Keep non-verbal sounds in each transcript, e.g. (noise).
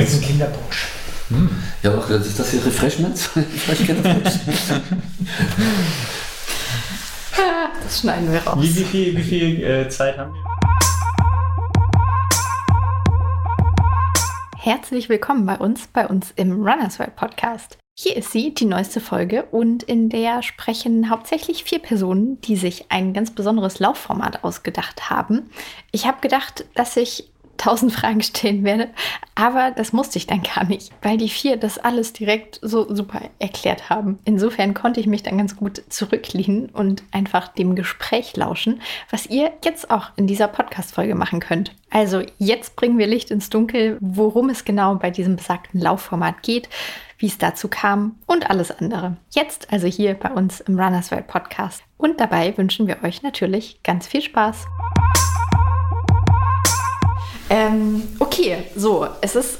Das ist ein Kinderpunsch. Hm. Ja, auch, ist das hier Refreshments? (laughs) (laughs) das schneiden wir raus. Wie, wie viel, wie viel äh, Zeit haben wir? Herzlich willkommen bei uns, bei uns im Runners World Podcast. Hier ist sie, die neueste Folge, und in der sprechen hauptsächlich vier Personen, die sich ein ganz besonderes Laufformat ausgedacht haben. Ich habe gedacht, dass ich tausend Fragen stellen werde, aber das musste ich dann gar nicht, weil die vier das alles direkt so super erklärt haben. Insofern konnte ich mich dann ganz gut zurücklehnen und einfach dem Gespräch lauschen, was ihr jetzt auch in dieser Podcast-Folge machen könnt. Also jetzt bringen wir Licht ins Dunkel, worum es genau bei diesem besagten Laufformat geht wie es dazu kam und alles andere. Jetzt also hier bei uns im Runners World Podcast. Und dabei wünschen wir euch natürlich ganz viel Spaß. Ähm, okay, so, es ist,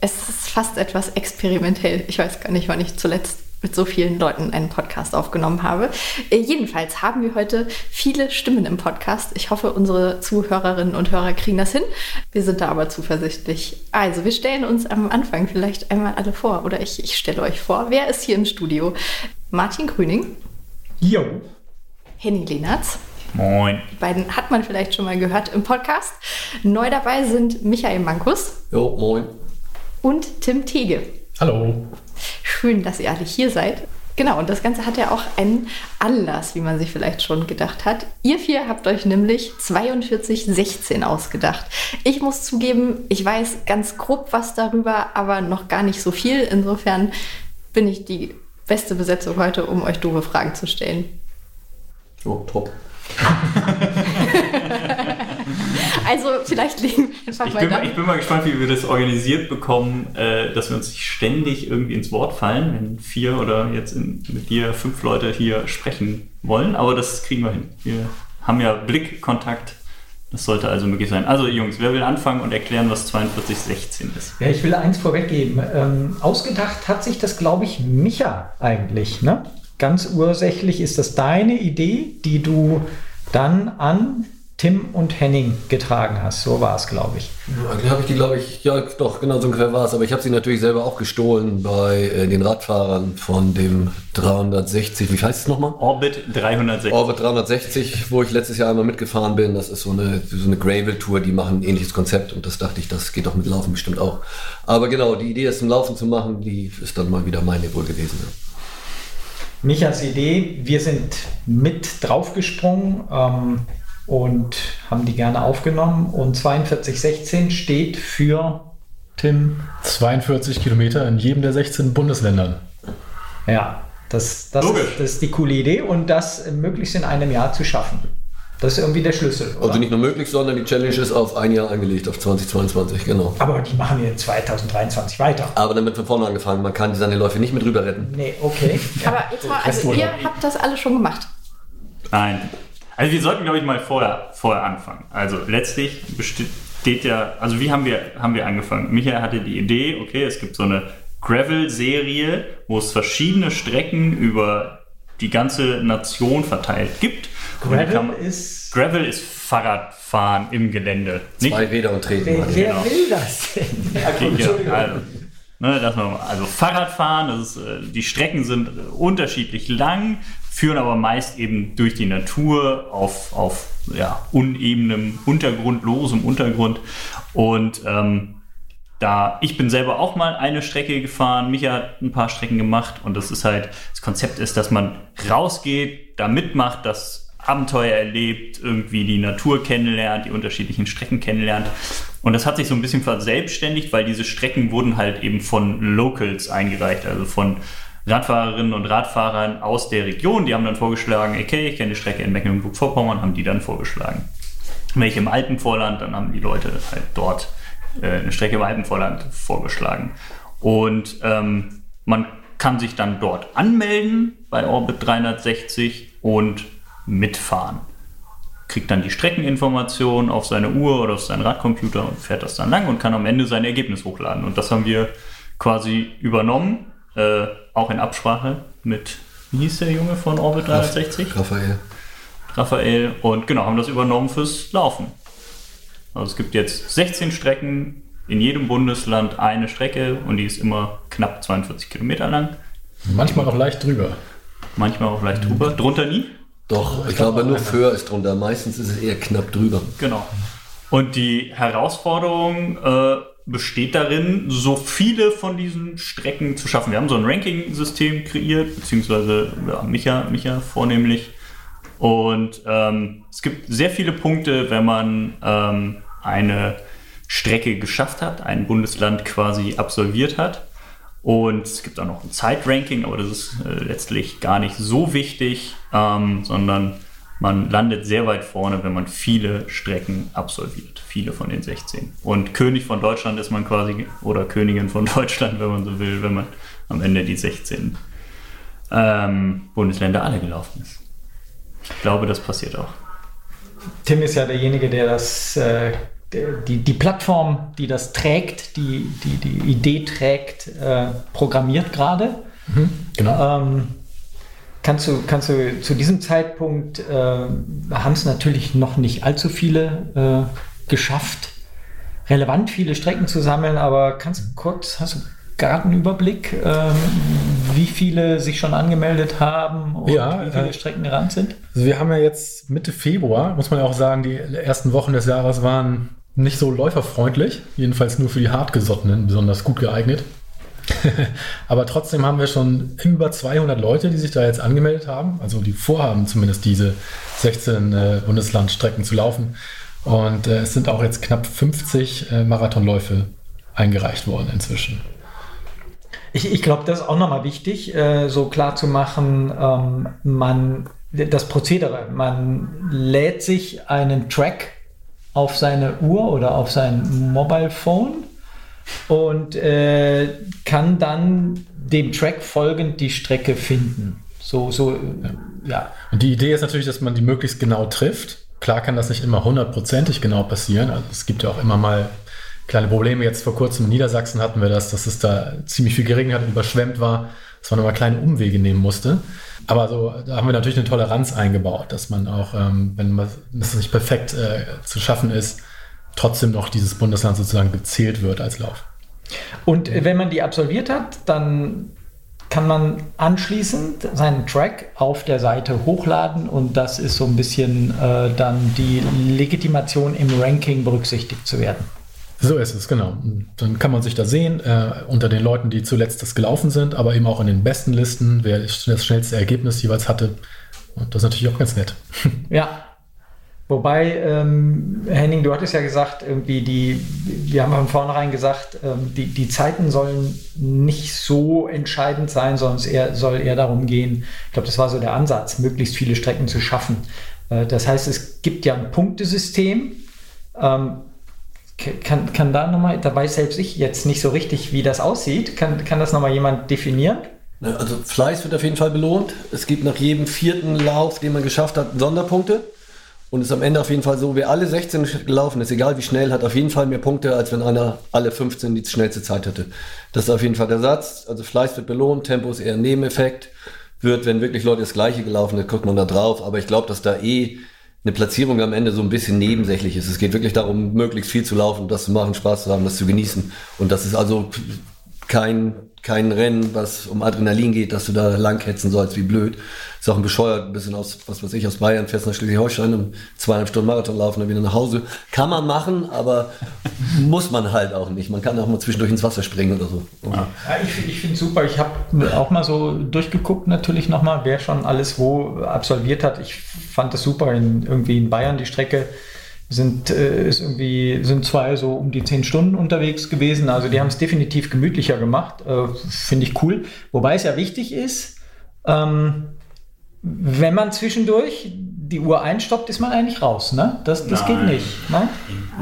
es ist fast etwas experimentell. Ich weiß gar nicht, wann ich zuletzt mit so vielen Leuten einen Podcast aufgenommen habe. Äh, jedenfalls haben wir heute viele Stimmen im Podcast. Ich hoffe, unsere Zuhörerinnen und Hörer kriegen das hin. Wir sind da aber zuversichtlich. Also, wir stellen uns am Anfang vielleicht einmal alle vor. Oder ich, ich stelle euch vor. Wer ist hier im Studio? Martin Grüning. Jo. Henning Lehnertz. Moin. Die beiden hat man vielleicht schon mal gehört im Podcast. Neu dabei sind Michael Mankus. Jo, moin. Und Tim Tege. Hallo. Schön, dass ihr alle hier seid. Genau, und das Ganze hat ja auch einen Anlass, wie man sich vielleicht schon gedacht hat. Ihr vier habt euch nämlich 4216 ausgedacht. Ich muss zugeben, ich weiß ganz grob was darüber, aber noch gar nicht so viel. Insofern bin ich die beste Besetzung heute, um euch doofe Fragen zu stellen. Oh, top. Also vielleicht legen wir einfach ich mal, bin, dann. ich bin mal gespannt, wie wir das organisiert bekommen, äh, dass wir uns nicht ständig irgendwie ins Wort fallen, wenn vier oder jetzt in, mit dir fünf Leute hier sprechen wollen. Aber das kriegen wir hin. Wir haben ja Blickkontakt. Das sollte also möglich sein. Also Jungs, wer will anfangen und erklären, was 4216 ist? Ja, ich will eins vorweggeben. Ähm, ausgedacht hat sich das, glaube ich, Micha eigentlich. Ne? Ganz ursächlich ist das deine Idee, die du dann an Tim und Henning getragen hast. So war es, glaube ich. Ja, habe ich die, glaube ich, ja doch, genau so ungefähr war es. Aber ich habe sie natürlich selber auch gestohlen bei äh, den Radfahrern von dem 360, wie heißt es nochmal? Orbit 360. Orbit 360, wo ich letztes Jahr einmal mitgefahren bin. Das ist so eine, so eine Gravel-Tour, die machen ein ähnliches Konzept und das dachte ich, das geht doch mit Laufen bestimmt auch. Aber genau, die Idee, das zum Laufen zu machen, die ist dann mal wieder meine wohl gewesen. Ja. Michas Idee, wir sind mit draufgesprungen ähm, und haben die gerne aufgenommen. Und 4216 steht für Tim. 42 Kilometer in jedem der 16 Bundesländern. Ja, das, das, ist, das ist die coole Idee und das möglichst in einem Jahr zu schaffen. Das ist irgendwie der Schlüssel. Oder? Also nicht nur möglich, sondern die Challenge ist auf ein Jahr angelegt, auf 2022, genau. Aber die machen wir 2023 weiter. Aber dann wird von vorne angefangen. Man kann seine Läufe nicht mit rüber retten. Nee, okay. (laughs) Aber jetzt mal, also ihr habt das alle schon gemacht. Nein. Also wir sollten, glaube ich, mal vorher, vorher anfangen. Also letztlich besteht ja, also wie haben wir, haben wir angefangen? Michael hatte die Idee, okay, es gibt so eine Gravel-Serie, wo es verschiedene Strecken über die ganze Nation verteilt gibt. Gravel ist. Gravel ist Fahrradfahren im Gelände. Nicht Zwei Räder und Treten. Wer, wer genau. will das denn? (laughs) Ja, Okay, ja, also, ne, lassen wir mal. also Fahrradfahren, das ist, äh, die Strecken sind äh, unterschiedlich lang, führen aber meist eben durch die Natur auf, auf ja, unebenem Untergrund, losem Untergrund. Und ähm, da, ich bin selber auch mal eine Strecke gefahren, Micha hat ein paar Strecken gemacht und das ist halt, das Konzept ist, dass man rausgeht, da mitmacht, das Abenteuer erlebt, irgendwie die Natur kennenlernt, die unterschiedlichen Strecken kennenlernt. Und das hat sich so ein bisschen verselbstständigt, weil diese Strecken wurden halt eben von Locals eingereicht, also von Radfahrerinnen und Radfahrern aus der Region. Die haben dann vorgeschlagen, okay, ich kenne die Strecke in Mecklenburg-Vorpommern, haben die dann vorgeschlagen. Welche im Alpenvorland, dann haben die Leute halt dort äh, eine Strecke im Alpenvorland vorgeschlagen. Und ähm, man kann sich dann dort anmelden bei Orbit 360 und mitfahren. Kriegt dann die Streckeninformation auf seine Uhr oder auf seinen Radcomputer und fährt das dann lang und kann am Ende sein Ergebnis hochladen. Und das haben wir quasi übernommen, äh, auch in Absprache mit, wie hieß der Junge von Orbit 360? Raphael. Raphael und genau, haben das übernommen fürs Laufen. Also es gibt jetzt 16 Strecken in jedem Bundesland eine Strecke und die ist immer knapp 42 Kilometer lang. Manchmal auch leicht drüber. Manchmal auch leicht drüber. Drunter nie? Doch, ich glaube nur Föhr ist drunter. Meistens ist es eher knapp drüber. Genau. Und die Herausforderung äh, besteht darin, so viele von diesen Strecken zu schaffen. Wir haben so ein Ranking-System kreiert, beziehungsweise ja, Micha, Micha vornehmlich. Und ähm, es gibt sehr viele Punkte, wenn man ähm, eine Strecke geschafft hat, ein Bundesland quasi absolviert hat. Und es gibt auch noch ein Zeitranking, aber das ist äh, letztlich gar nicht so wichtig, ähm, sondern man landet sehr weit vorne, wenn man viele Strecken absolviert. Viele von den 16. Und König von Deutschland ist man quasi, oder Königin von (laughs) Deutschland, wenn man so will, wenn man am Ende die 16 ähm, Bundesländer alle gelaufen ist. Ich glaube, das passiert auch. Tim ist ja derjenige, der das, äh, die, die Plattform, die das trägt, die die, die Idee trägt, äh, programmiert gerade. Genau. Ähm, kannst, du, kannst du zu diesem Zeitpunkt, äh, haben es natürlich noch nicht allzu viele äh, geschafft, relevant viele Strecken zu sammeln, aber kannst du kurz, hast du gerade einen Überblick, ähm, wie viele sich schon angemeldet haben und Ja, wie viele äh, Strecken gerannt sind? Also wir haben ja jetzt Mitte Februar, muss man ja auch sagen, die ersten Wochen des Jahres waren nicht so läuferfreundlich, jedenfalls nur für die Hartgesottenen besonders gut geeignet. (laughs) Aber trotzdem haben wir schon über 200 Leute, die sich da jetzt angemeldet haben, also die vorhaben zumindest diese 16 äh, Bundeslandstrecken zu laufen. Und äh, es sind auch jetzt knapp 50 äh, Marathonläufe eingereicht worden inzwischen. Ich, ich glaube, das ist auch nochmal wichtig, äh, so klar zu machen, ähm, man, das Prozedere, man lädt sich einen Track auf seine Uhr oder auf sein Mobile Phone und äh, kann dann dem Track folgend die Strecke finden. So, so, ja. Und die Idee ist natürlich, dass man die möglichst genau trifft. Klar kann das nicht immer hundertprozentig genau passieren. Also es gibt ja auch immer mal kleine Probleme. Jetzt vor kurzem in Niedersachsen hatten wir das, dass es da ziemlich viel geregnet hat und überschwemmt war, dass man immer kleine Umwege nehmen musste. Aber so, da haben wir natürlich eine Toleranz eingebaut, dass man auch, ähm, wenn das nicht perfekt äh, zu schaffen ist, trotzdem noch dieses Bundesland sozusagen gezählt wird als Lauf. Und wenn man die absolviert hat, dann kann man anschließend seinen Track auf der Seite hochladen und das ist so ein bisschen äh, dann die Legitimation im Ranking berücksichtigt zu werden. So ist es, genau. Dann kann man sich da sehen, äh, unter den Leuten, die zuletzt das gelaufen sind, aber eben auch in den besten Listen, wer das schnellste Ergebnis jeweils hatte. Und das ist natürlich auch ganz nett. (laughs) Ja. Wobei, ähm, Henning, du hattest ja gesagt, irgendwie die, wir haben von vornherein gesagt, ähm, die, die Zeiten sollen nicht so entscheidend sein, sondern eher, soll eher darum gehen, ich glaube, das war so der Ansatz, möglichst viele Strecken zu schaffen. Äh, das heißt, es gibt ja ein Punktesystem. Ähm, kann, kann da nochmal, da weiß selbst ich jetzt nicht so richtig, wie das aussieht. Kann, kann das nochmal jemand definieren? Also Fleiß wird auf jeden Fall belohnt. Es gibt nach jedem vierten Lauf, den man geschafft hat, Sonderpunkte. Und es ist am Ende auf jeden Fall so, wer alle 16 gelaufen ist, egal wie schnell, hat auf jeden Fall mehr Punkte, als wenn einer alle 15 die schnellste Zeit hatte. Das ist auf jeden Fall der Satz. Also Fleiß wird belohnt, Tempo ist eher ein Nebeneffekt. Wird, wenn wirklich Leute das Gleiche gelaufen sind, guckt man da drauf. Aber ich glaube, dass da eh eine Platzierung am Ende so ein bisschen nebensächlich ist. Es geht wirklich darum, möglichst viel zu laufen, das zu machen, Spaß zu haben, das zu genießen. Und das ist also kein, kein Rennen, was um Adrenalin geht, dass du da langhetzen sollst, wie blöd. Ist auch ein bescheuert, ein bisschen aus, was weiß ich, aus Bayern, fährst nach Schleswig-Holstein und zweieinhalb Stunden Marathon laufen, dann wieder nach Hause. Kann man machen, aber (laughs) muss man halt auch nicht. Man kann auch mal zwischendurch ins Wasser springen oder so. Ja, ich, ich finde es super. Ich habe auch mal so durchgeguckt, natürlich nochmal, wer schon alles wo absolviert hat. Ich fand das super. In, irgendwie in Bayern die Strecke sind, äh, ist irgendwie, sind zwei so um die zehn Stunden unterwegs gewesen. Also die haben es definitiv gemütlicher gemacht. Äh, finde ich cool. Wobei es ja wichtig ist, ähm, wenn man zwischendurch die Uhr einstoppt, ist man eigentlich raus. Ne? Das, das geht nicht. Ne?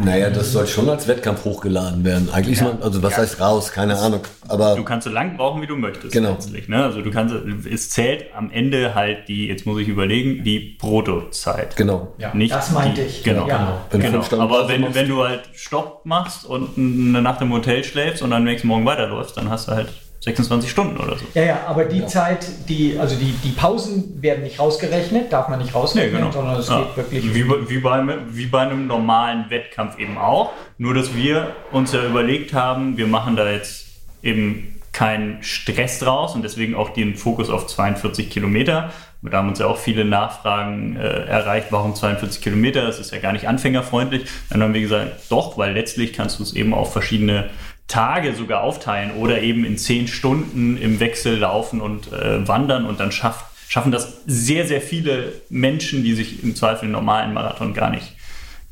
Naja, das soll schon als Wettkampf hochgeladen werden. Eigentlich ist man, also was heißt raus, keine Ahnung. Aber Du kannst so lang brauchen, wie du möchtest Genau. letztlich. Ne? Also du kannst, es zählt am Ende halt die, jetzt muss ich überlegen, die Bruttozeit. genau. Ja. Nicht Das meinte die, ich. Genau. Ja. Genau. fünf Stunden Aber wenn, wenn du halt Stopp machst und eine Nacht im Hotel schläfst und am nächsten Morgen weiterläufst, dann hast du halt 26 Stunden oder so. Ja, ja, aber die Zeit, die, also die, die Pausen werden nicht rausgerechnet, darf man nicht rausrechnen, sondern es Ja. geht wirklich. Wie, bei- wie, bei, wie bei einem normalen Wettkampf eben auch. Nur, dass wir uns ja überlegt haben, wir machen da jetzt eben keinen Stress draus und deswegen auch den Fokus auf 42 Kilometer. Da haben uns ja auch viele Nachfragen äh, erreicht, warum 42 Kilometer? Das ist ja gar nicht anfängerfreundlich. Dann haben wir gesagt, doch, weil letztlich kannst du es eben auf verschiedene Tage sogar aufteilen oder eben in 10 Stunden im Wechsel laufen und äh, wandern und dann schafft, schaffen das sehr, sehr viele Menschen, die sich im Zweifel einen normalen Marathon gar nicht,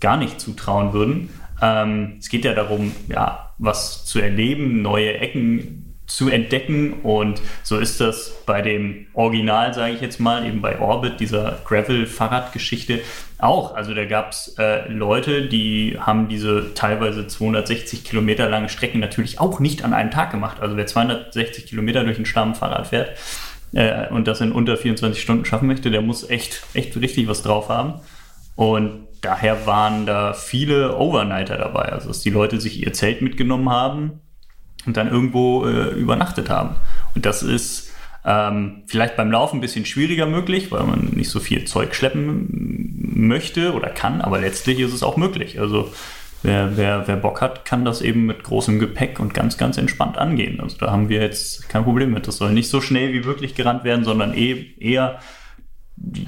gar nicht zutrauen würden. Ähm, es geht ja darum, ja, was zu erleben, neue Ecken zu entdecken und so ist das bei dem Original, sage ich jetzt mal, eben bei Orbit, dieser Gravel-Fahrradgeschichte auch. Also da gab es äh, Leute, die haben diese teilweise 260 Kilometer lange Strecken natürlich auch nicht an einem Tag gemacht. Also wer 260 Kilometer durch ein Stamm Fahrrad fährt äh, und das in unter 24 Stunden schaffen möchte, der muss echt, echt richtig was drauf haben. Und daher waren da viele Overnighter dabei. Also dass die Leute sich ihr Zelt mitgenommen haben und dann irgendwo äh, übernachtet haben. Und das ist ähm, vielleicht beim Laufen ein bisschen schwieriger möglich, weil man nicht so viel Zeug schleppen möchte oder kann, aber letztlich ist es auch möglich. Also wer, wer, wer Bock hat, kann das eben mit großem Gepäck und ganz, ganz entspannt angehen. Also da haben wir jetzt kein Problem mit. Das soll nicht so schnell wie wirklich gerannt werden, sondern eh, eher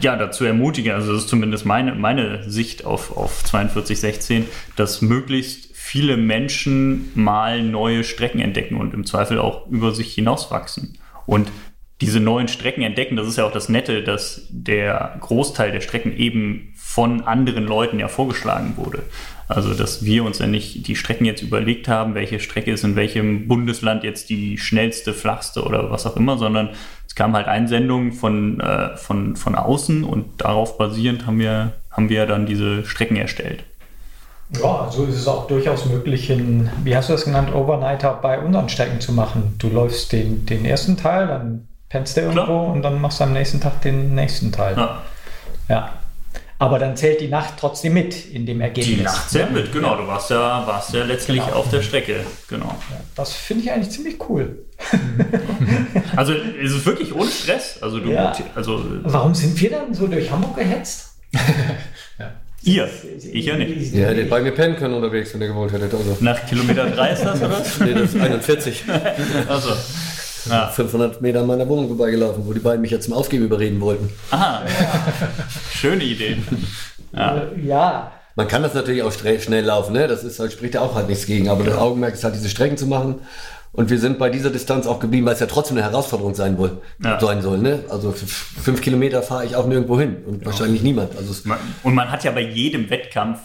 ja, dazu ermutigen, also das ist zumindest meine, meine Sicht auf, auf 4216, dass möglichst viele Menschen mal neue Strecken entdecken und im Zweifel auch über sich hinauswachsen. Und diese neuen Strecken entdecken, das ist ja auch das Nette, dass der Großteil der Strecken eben von anderen Leuten ja vorgeschlagen wurde. Also, dass wir uns ja nicht die Strecken jetzt überlegt haben, welche Strecke ist in welchem Bundesland jetzt die schnellste, flachste oder was auch immer, sondern es kam halt Einsendungen von, äh, von, von außen und darauf basierend haben wir, haben wir dann diese Strecken erstellt. Ja, so ist es auch durchaus möglich, in, wie hast du das genannt, Overnighter bei unseren Strecken zu machen. Du läufst den, den ersten Teil, dann pennst du irgendwo Klar. und dann machst du am nächsten Tag den nächsten Teil. Ja. Ja. Aber dann zählt die Nacht trotzdem mit in dem Ergebnis. Die Nacht zählt mit, genau. Du warst ja, warst ja letztlich Genau. auf der Strecke. Genau. Das finde ich eigentlich ziemlich cool. (laughs) Also es ist wirklich ohne Stress. Also du, Ja. also Warum sind wir dann so durch Hamburg gehetzt? (laughs) ihr, ich ja nicht. Ihr hättet bei mir pennen können unterwegs, wenn ihr gewollt hättet. Also, Nach Kilometer 3 ist das, oder? nee, das ist 41. (laughs) Also, ja. 500 Meter an meiner Wohnung vorbeigelaufen, wo die beiden mich jetzt zum Aufgeben überreden wollten. Aha. Schöne Ideen. Ja. Ja. Man kann das natürlich auch schnell laufen, ne? Das ist halt, spricht ja auch halt nichts gegen. Aber das Augenmerk ist halt, diese Strecken zu machen. Und wir sind bei dieser Distanz auch geblieben, weil es ja trotzdem eine Herausforderung sein, wohl, Ja. sein soll. Ne? Also fünf Kilometer fahre ich auch nirgendwo hin und wahrscheinlich niemand. Also Und man hat ja bei jedem Wettkampf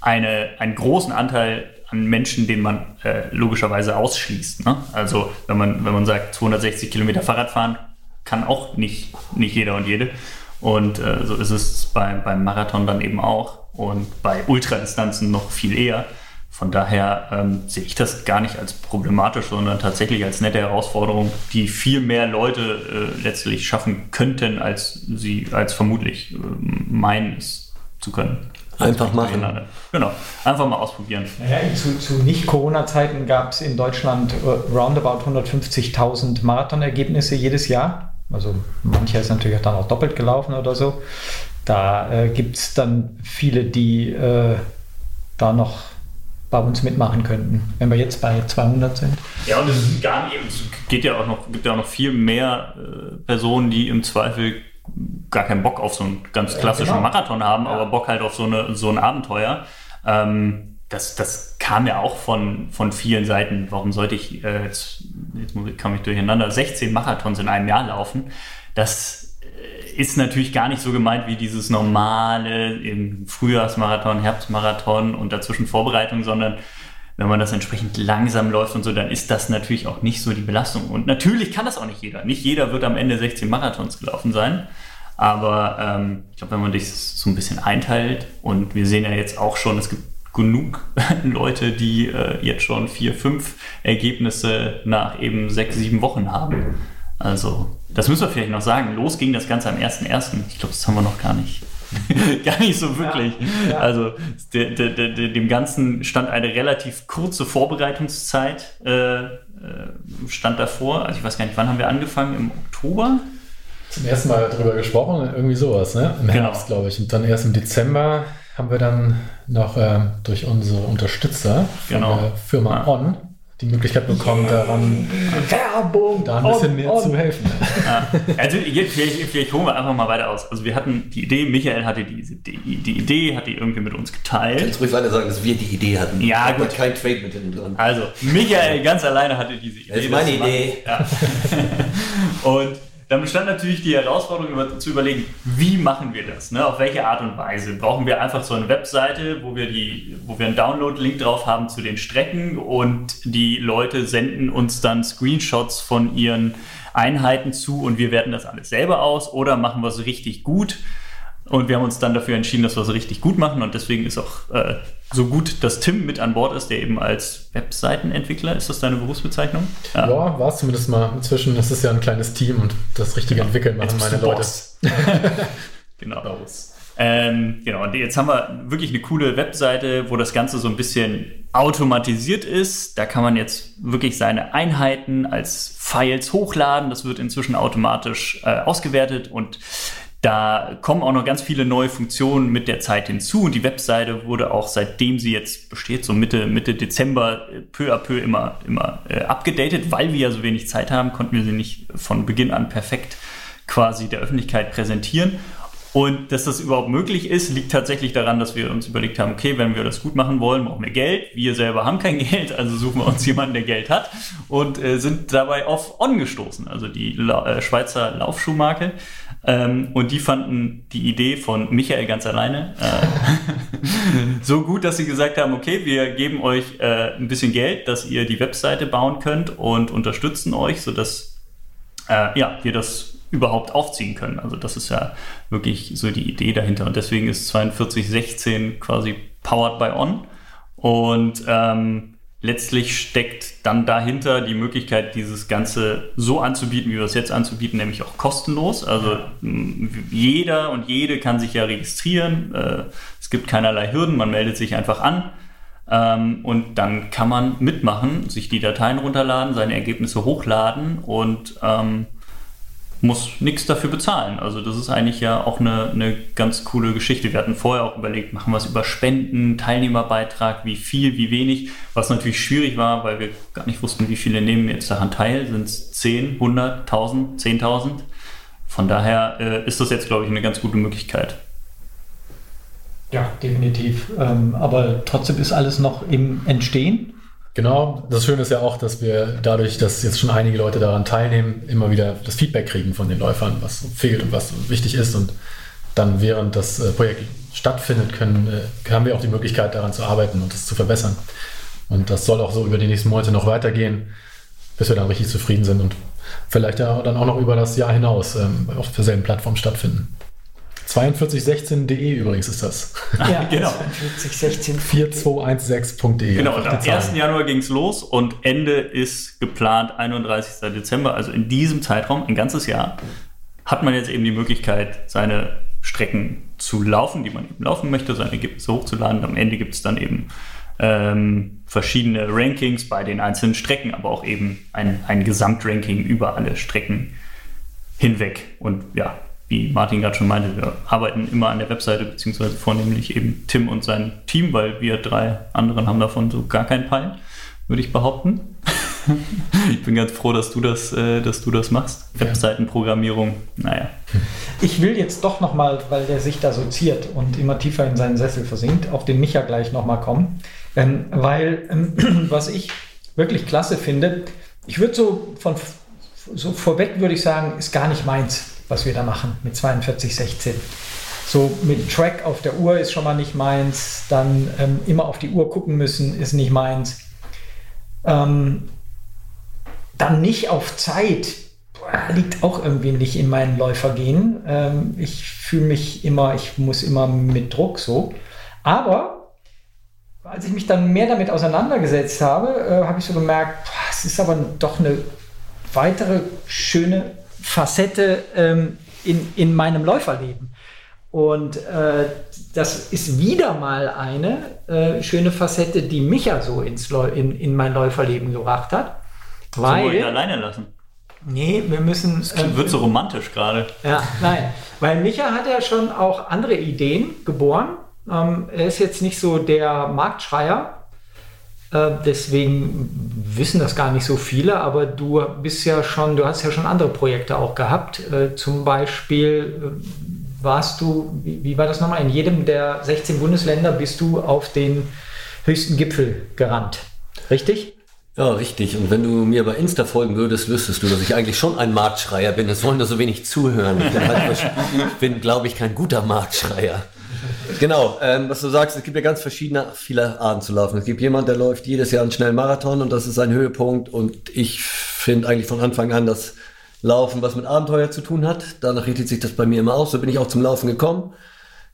eine, einen großen Anteil an Menschen, den man äh, logischerweise ausschließt. Ne? Also wenn man, wenn man sagt, 260 Kilometer Fahrrad fahren, kann auch nicht, nicht jeder und jede. Und äh, so ist es beim, beim Marathon dann eben auch und bei Ultradistanzen noch viel eher. Von daher ähm, sehe ich das gar nicht als problematisch, sondern tatsächlich als nette Herausforderung, die viel mehr Leute äh, letztlich schaffen könnten, als sie als vermutlich äh, meinen es zu können. Einfach machen. Genau, einfach mal ausprobieren. Naja, zu, zu Nicht-Corona-Zeiten gab es in Deutschland äh, roundabout 150.000 Marathonergebnisse jedes Jahr. Also mancher ist natürlich dann auch doppelt gelaufen oder so. Da äh, gibt es dann viele, die äh, da noch bei uns mitmachen könnten, wenn wir jetzt bei 200 sind. Ja, und es ist gar nicht, es geht ja auch noch, gibt ja auch noch viel mehr äh, Personen, die im Zweifel gar keinen Bock auf so einen ganz Ja, klassischen genau. Marathon haben, Ja. aber Bock halt auf so, eine, so ein Abenteuer. Ähm, das, das kam ja auch von, von vielen Seiten. Warum sollte ich, äh, jetzt, jetzt kam ich durcheinander, 16 Marathons in einem Jahr laufen? Das ist natürlich gar nicht so gemeint wie dieses normale im Frühjahrsmarathon, Herbstmarathon und dazwischen Vorbereitung, sondern wenn man das entsprechend langsam läuft und so, dann ist das natürlich auch nicht so die Belastung. Und natürlich kann das auch nicht jeder. Nicht jeder wird am Ende 16 Marathons gelaufen sein. Aber ähm, ich glaube, wenn man das so ein bisschen einteilt und wir sehen ja jetzt auch schon, es gibt genug (laughs) Leute, die äh, jetzt schon vier, fünf Ergebnisse nach eben sechs, sieben Wochen haben. Also, das müssen wir vielleicht noch sagen. Los ging das Ganze am 1.1. Ich glaube, das haben wir noch gar nicht. (laughs) gar nicht so wirklich. Ja, ja. Also de, de, de, de, dem Ganzen stand eine relativ kurze Vorbereitungszeit äh, äh, stand davor. Also ich weiß gar nicht, wann haben wir angefangen? Im Oktober? Zum ersten Mal darüber gesprochen, irgendwie sowas, ne? Im Genau. Herbst, glaube ich. Und dann erst im Dezember haben wir dann noch ähm, durch unsere Unterstützer von Genau. der Firma Ja. On die Möglichkeit bekommen, daran Werbung! da ein bisschen on, mehr on. zu helfen. Ja. Also jetzt, vielleicht, vielleicht holen wir einfach mal weiter aus. Also wir hatten die Idee, Michael hatte diese, die, die Idee, hat die irgendwie mit uns geteilt. Jetzt ruhig weiter sagen, dass wir die Idee hatten. Ja, hab gut. kein Trade mit hinten dran. Also, Michael ganz alleine hatte diese Idee. Das ist meine. Idee. Ja. (laughs) Und dann bestand natürlich die Herausforderung über, zu überlegen, wie machen wir das? Ne? Auf welche Art und Weise? Brauchen wir einfach so eine Webseite, wo wir, die, wo wir einen Download-Link drauf haben zu den Strecken und die Leute senden uns dann Screenshots von ihren Einheiten zu und wir werten das alles selber aus oder machen wir es richtig gut? Und wir haben uns dann dafür entschieden, dass wir es richtig gut machen. Und deswegen ist auch äh, so gut, dass Tim mit an Bord ist, der eben als Webseitenentwickler, ist das deine Berufsbezeichnung? Ja, war es zumindest mal. Inzwischen ist es ja ein kleines Team und das richtige Entwickeln machen meine Leute. Boss. (laughs) genau. Ähm, genau, und jetzt haben wir wirklich eine coole Webseite, wo das Ganze so ein bisschen automatisiert ist. Da kann man jetzt wirklich seine Einheiten als Files hochladen. Das wird inzwischen automatisch äh, ausgewertet und da kommen auch noch ganz viele neue Funktionen mit der Zeit hinzu. Und die Webseite wurde auch seitdem sie jetzt besteht, so Mitte, Mitte Dezember, äh, peu à peu immer, immer äh, abgedatet. Weil wir ja so wenig Zeit haben, konnten wir sie nicht von Beginn an perfekt quasi der Öffentlichkeit präsentieren. Und dass das überhaupt möglich ist, liegt tatsächlich daran, dass wir uns überlegt haben, okay, wenn wir das gut machen wollen, brauchen wir Geld. Wir selber haben kein (laughs) Geld, also suchen wir uns jemanden, der Geld hat und äh, sind dabei auf On gestoßen, also die La äh, Schweizer Laufschuhmarke. Ähm, und die fanden die Idee von Michael ganz alleine äh, (laughs) so gut, dass sie gesagt haben, okay, wir geben euch äh, ein bisschen Geld, dass ihr die Webseite bauen könnt und unterstützen euch, sodass äh, ja, wir das überhaupt aufziehen können. Also das ist ja wirklich so die Idee dahinter. Und deswegen ist 4216 quasi powered by On. Und ähm, letztlich steckt dann dahinter die Möglichkeit, dieses Ganze so anzubieten, wie wir es jetzt anzubieten, nämlich auch kostenlos. Also jeder und jede kann sich ja registrieren. Äh, es gibt keinerlei Hürden, man meldet sich einfach an. Ähm, und dann kann man mitmachen, sich die Dateien runterladen, seine Ergebnisse hochladen und ähm, muss nichts dafür bezahlen. Also das ist eigentlich ja auch eine, eine ganz coole Geschichte. Wir hatten vorher auch überlegt, machen wir es über Spenden, Teilnehmerbeitrag, wie viel, wie wenig, was natürlich schwierig war, weil wir gar nicht wussten, wie viele nehmen jetzt daran teil. Sind es 10, 100, 1000, 10.000? Von daher äh, ist das jetzt, glaube ich, eine ganz gute Möglichkeit. Ja, definitiv. Ähm, aber trotzdem ist alles noch im Entstehen. Genau, das Schöne ist ja auch, dass wir dadurch, dass jetzt schon einige Leute daran teilnehmen, immer wieder das Feedback kriegen von den Läufern, was fehlt und was wichtig ist. Und dann während das äh, Projekt stattfindet, können, äh, haben wir auch die Möglichkeit, daran zu arbeiten und es zu verbessern. Und das soll auch so über die nächsten Monate noch weitergehen, bis wir dann richtig zufrieden sind und vielleicht ja dann auch noch über das Jahr hinaus ähm, auf derselben Plattform stattfinden. 4216.de übrigens ist das. Ja, (laughs) genau. 4016. 4216.de. Genau, und am die Zahl. 1. Januar ging es los und Ende ist geplant 31. Dezember. Also in diesem Zeitraum, ein ganzes Jahr, hat man jetzt eben die Möglichkeit, seine Strecken zu laufen, die man eben laufen möchte, seine Ergebnisse hochzuladen. Am Ende gibt es dann eben ähm, verschiedene Rankings bei den einzelnen Strecken, aber auch eben ein, ein Gesamtranking über alle Strecken hinweg. Und ja, wie Martin gerade schon meinte, wir arbeiten immer an der Webseite, beziehungsweise vornehmlich eben Tim und sein Team, weil wir drei anderen haben davon so gar keinen Peil, würde ich behaupten. (laughs) ich bin ganz froh, dass du das, äh, dass du das machst. Ja. Webseitenprogrammierung, naja. Ich will jetzt doch nochmal, weil der sich da so ziert und immer tiefer in seinen Sessel versinkt, auf den Micha gleich nochmal kommen. Ähm, weil, ähm, (clears throat) was ich wirklich klasse finde, ich würde so von so vorweg würde ich sagen, ist gar nicht meins, was wir da machen mit 4216. So mit Track auf der Uhr ist schon mal nicht meins, dann ähm, immer auf die Uhr gucken müssen ist nicht meins. Ähm, dann nicht auf Zeit liegt auch irgendwie nicht in meinen Läufergenen. Ähm, ich fühle mich immer, ich muss immer mit Druck so. Aber als ich mich dann mehr damit auseinandergesetzt habe, äh, habe ich so gemerkt, boah, es ist aber doch eine weitere schöne Facette ähm, in, in meinem Läuferleben. Und äh, das ist wieder mal eine äh, schöne Facette, die mich ja so ins Läu in, in mein Läuferleben gebracht hat. Sollen wir ihn Weil, alleine lassen? nee, wir müssen. Das wird so romantisch gerade. Ja, nein, weil Micha hat ja schon auch andere Ideen geboren. Ähm, er ist jetzt nicht so der Marktschreier. Äh, deswegen wissen das gar nicht so viele, aber du bist ja schon, du hast ja schon andere Projekte auch gehabt. Äh, zum Beispiel äh, warst du, wie, war das nochmal? In jedem der 16 Bundesländer bist du auf den höchsten Gipfel gerannt. Richtig? Ja, richtig. Und wenn du mir bei Insta folgen würdest, wüsstest du, dass ich eigentlich schon ein Marktschreier bin. Es wollen nur so wenig zuhören. Ich bin, ich bin glaube ich, kein guter Marktschreier. Genau, ähm, was du sagst, es gibt ja ganz verschiedene, viele Arten zu laufen. Es gibt jemand, der läuft jedes Jahr einen schnellen Marathon und das ist sein Höhepunkt. Und ich finde eigentlich von Anfang an, dass Laufen was mit Abenteuer zu tun hat. Danach richtet sich das bei mir immer aus. So bin ich auch zum Laufen gekommen.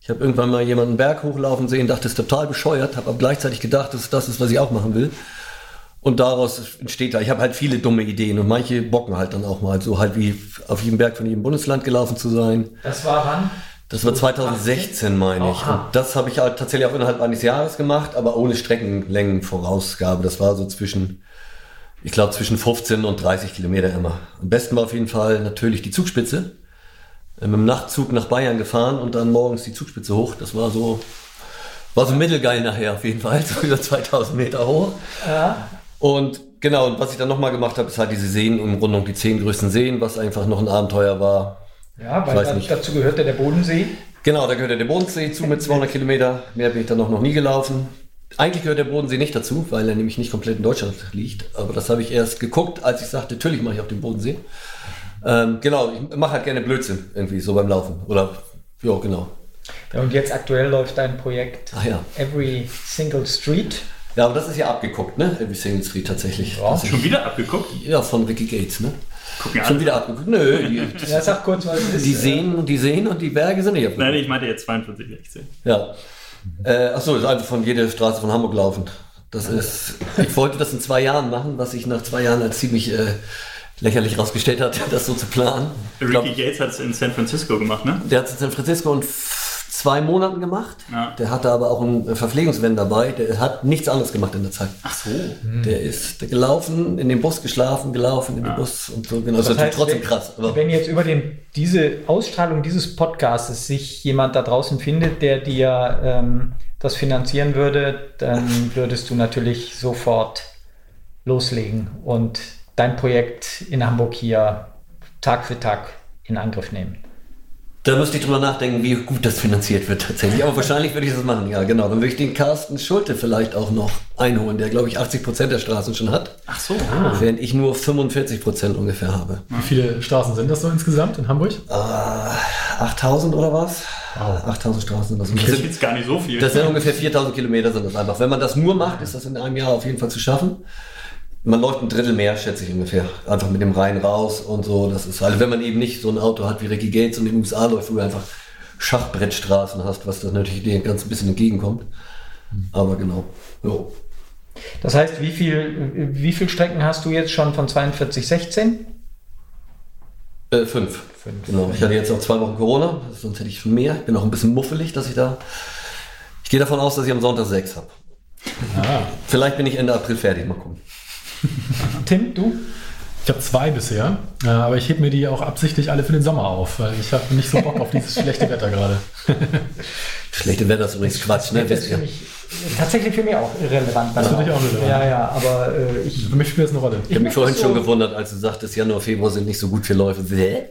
Ich habe irgendwann mal jemanden Berg hochlaufen sehen, dachte, das ist total bescheuert, habe aber gleichzeitig gedacht, dass das ist, was ich auch machen will. Und daraus entsteht da, ich habe halt viele dumme Ideen und manche bocken halt dann auch mal, so halt wie auf jedem Berg von jedem Bundesland gelaufen zu sein. Das war wann? Das war 2016, meine ich. Und das habe ich halt tatsächlich auch innerhalb eines Jahres gemacht, aber ohne Streckenlängenvorausgabe. Das war so zwischen, ich glaube, zwischen 15 und 30 Kilometer immer. Am besten war auf jeden Fall natürlich die Zugspitze. Äh, Mit dem Nachtzug nach Bayern gefahren und dann morgens die Zugspitze hoch. Das war so, war so mittelgeil nachher auf jeden Fall, (laughs) so über 2000 Meter hoch. Ja. Und genau, und was ich dann nochmal gemacht habe, ist halt diese Seenumrundung, die zehn größten Seen, was einfach noch ein Abenteuer war. Ja, Ich weil weiß da- dazu gehörte der Bodensee. Genau, da gehört ja der Bodensee zu mit 200 Kilometer. Mehr bin ich dann noch, noch nie gelaufen. Eigentlich gehört der Bodensee nicht dazu, weil er nämlich nicht komplett in Deutschland liegt. Aber das habe ich erst geguckt, als ich sagte, natürlich mache ich auch den Bodensee. Ähm, genau, ich mache halt gerne Blödsinn irgendwie so beim Laufen. Oder, ja, genau. Ja, Und jetzt aktuell läuft dein Projekt Ach ja. Every Single Street. Ja, aber das ist ja abgeguckt, ne? Every Single Street tatsächlich. Ja. Das ist- Schon wieder abgeguckt? ja, von Ricky Gates, ne? Gucken Schon an. wieder abgeguckt. Nö, die, (laughs) Ja, sag kurz, was es ist. die Seen und die Seen und die Berge sind nicht abgeguckt. Nein, ich meinte jetzt 42, 16. Ja. Äh, achso, ist einfach von jeder Straße von Hamburg laufend. Das ist, ich wollte das in zwei Jahren machen, was sich nach zwei Jahren als ziemlich äh, lächerlich rausgestellt hat, (laughs) das so zu planen. Ich glaub, Ricky Gates hat es in San Francisco gemacht, ne? der hat es in San Francisco f- zwei Monaten gemacht. Ja. Der hatte aber auch einen Verpflegungsvan dabei. Der hat nichts anderes gemacht in der Zeit. Ach so. Der ist gelaufen, in den Bus geschlafen, gelaufen in den Bus und so. Genau, das, ist natürlich trotzdem wenn, krass. Aber wenn jetzt über den, diese Ausstrahlung dieses Podcasts sich jemand da draußen findet, der dir ähm, das finanzieren würde, dann (laughs) würdest du natürlich sofort loslegen und dein Projekt in Hamburg hier Tag für Tag in Angriff nehmen. Da müsste ich drüber nachdenken, wie gut das finanziert wird tatsächlich. Aber wahrscheinlich würde ich das machen, ja, genau. Dann würde ich den Carsten Schulte vielleicht auch noch einholen, der, glaube ich, 80 Prozent der Straßen schon hat. Ach so. Während ich nur 45 Prozent ungefähr habe. Wie viele Straßen sind das so insgesamt in Hamburg? 8000 oder was? 8000 Straßen sind das. Das, ist sind, jetzt gar nicht so viel. das sind ungefähr 4000 Kilometer sind das einfach. Wenn man das nur macht, ist das in einem Jahr auf jeden Fall zu schaffen. Man läuft ein Drittel mehr, schätze ich ungefähr. Einfach mit dem Rhein raus und so. Das ist halt, wenn man eben nicht so ein Auto hat wie Ricky Gates und in den USA läuft, wo du einfach Schachbrettstraßen hast, was das natürlich dir ganz ein bisschen entgegenkommt. Aber genau. Jo. Das heißt, wie viel, wie viel Strecken hast du jetzt schon von 42, 16? Äh, fünf. Genau. Ich hatte jetzt auch zwei Wochen Corona, sonst hätte ich schon mehr. Ich bin auch ein bisschen muffelig, dass ich da. Ich gehe davon aus, dass ich am Sonntag sechs habe. Ah, Vielleicht bin ich Ende April fertig. Mal gucken. (laughs) Tim, du? ich habe zwei bisher, äh, aber ich heb mir die auch absichtlich alle für den Sommer auf, weil ich habe nicht so Bock auf dieses schlechte Wetter gerade. (laughs) Schlechte Wetter ist übrigens Quatsch, ne? Das ist für mich tatsächlich für mich auch irrelevant. Das für dich auch irrelevant. Ja, ja, aber äh, ich. Für mich spielt das eine Rolle. Ich habe mich vorhin so- schon gewundert, als du sagtest, Januar, Februar sind nicht so gut für Läufe. Hä?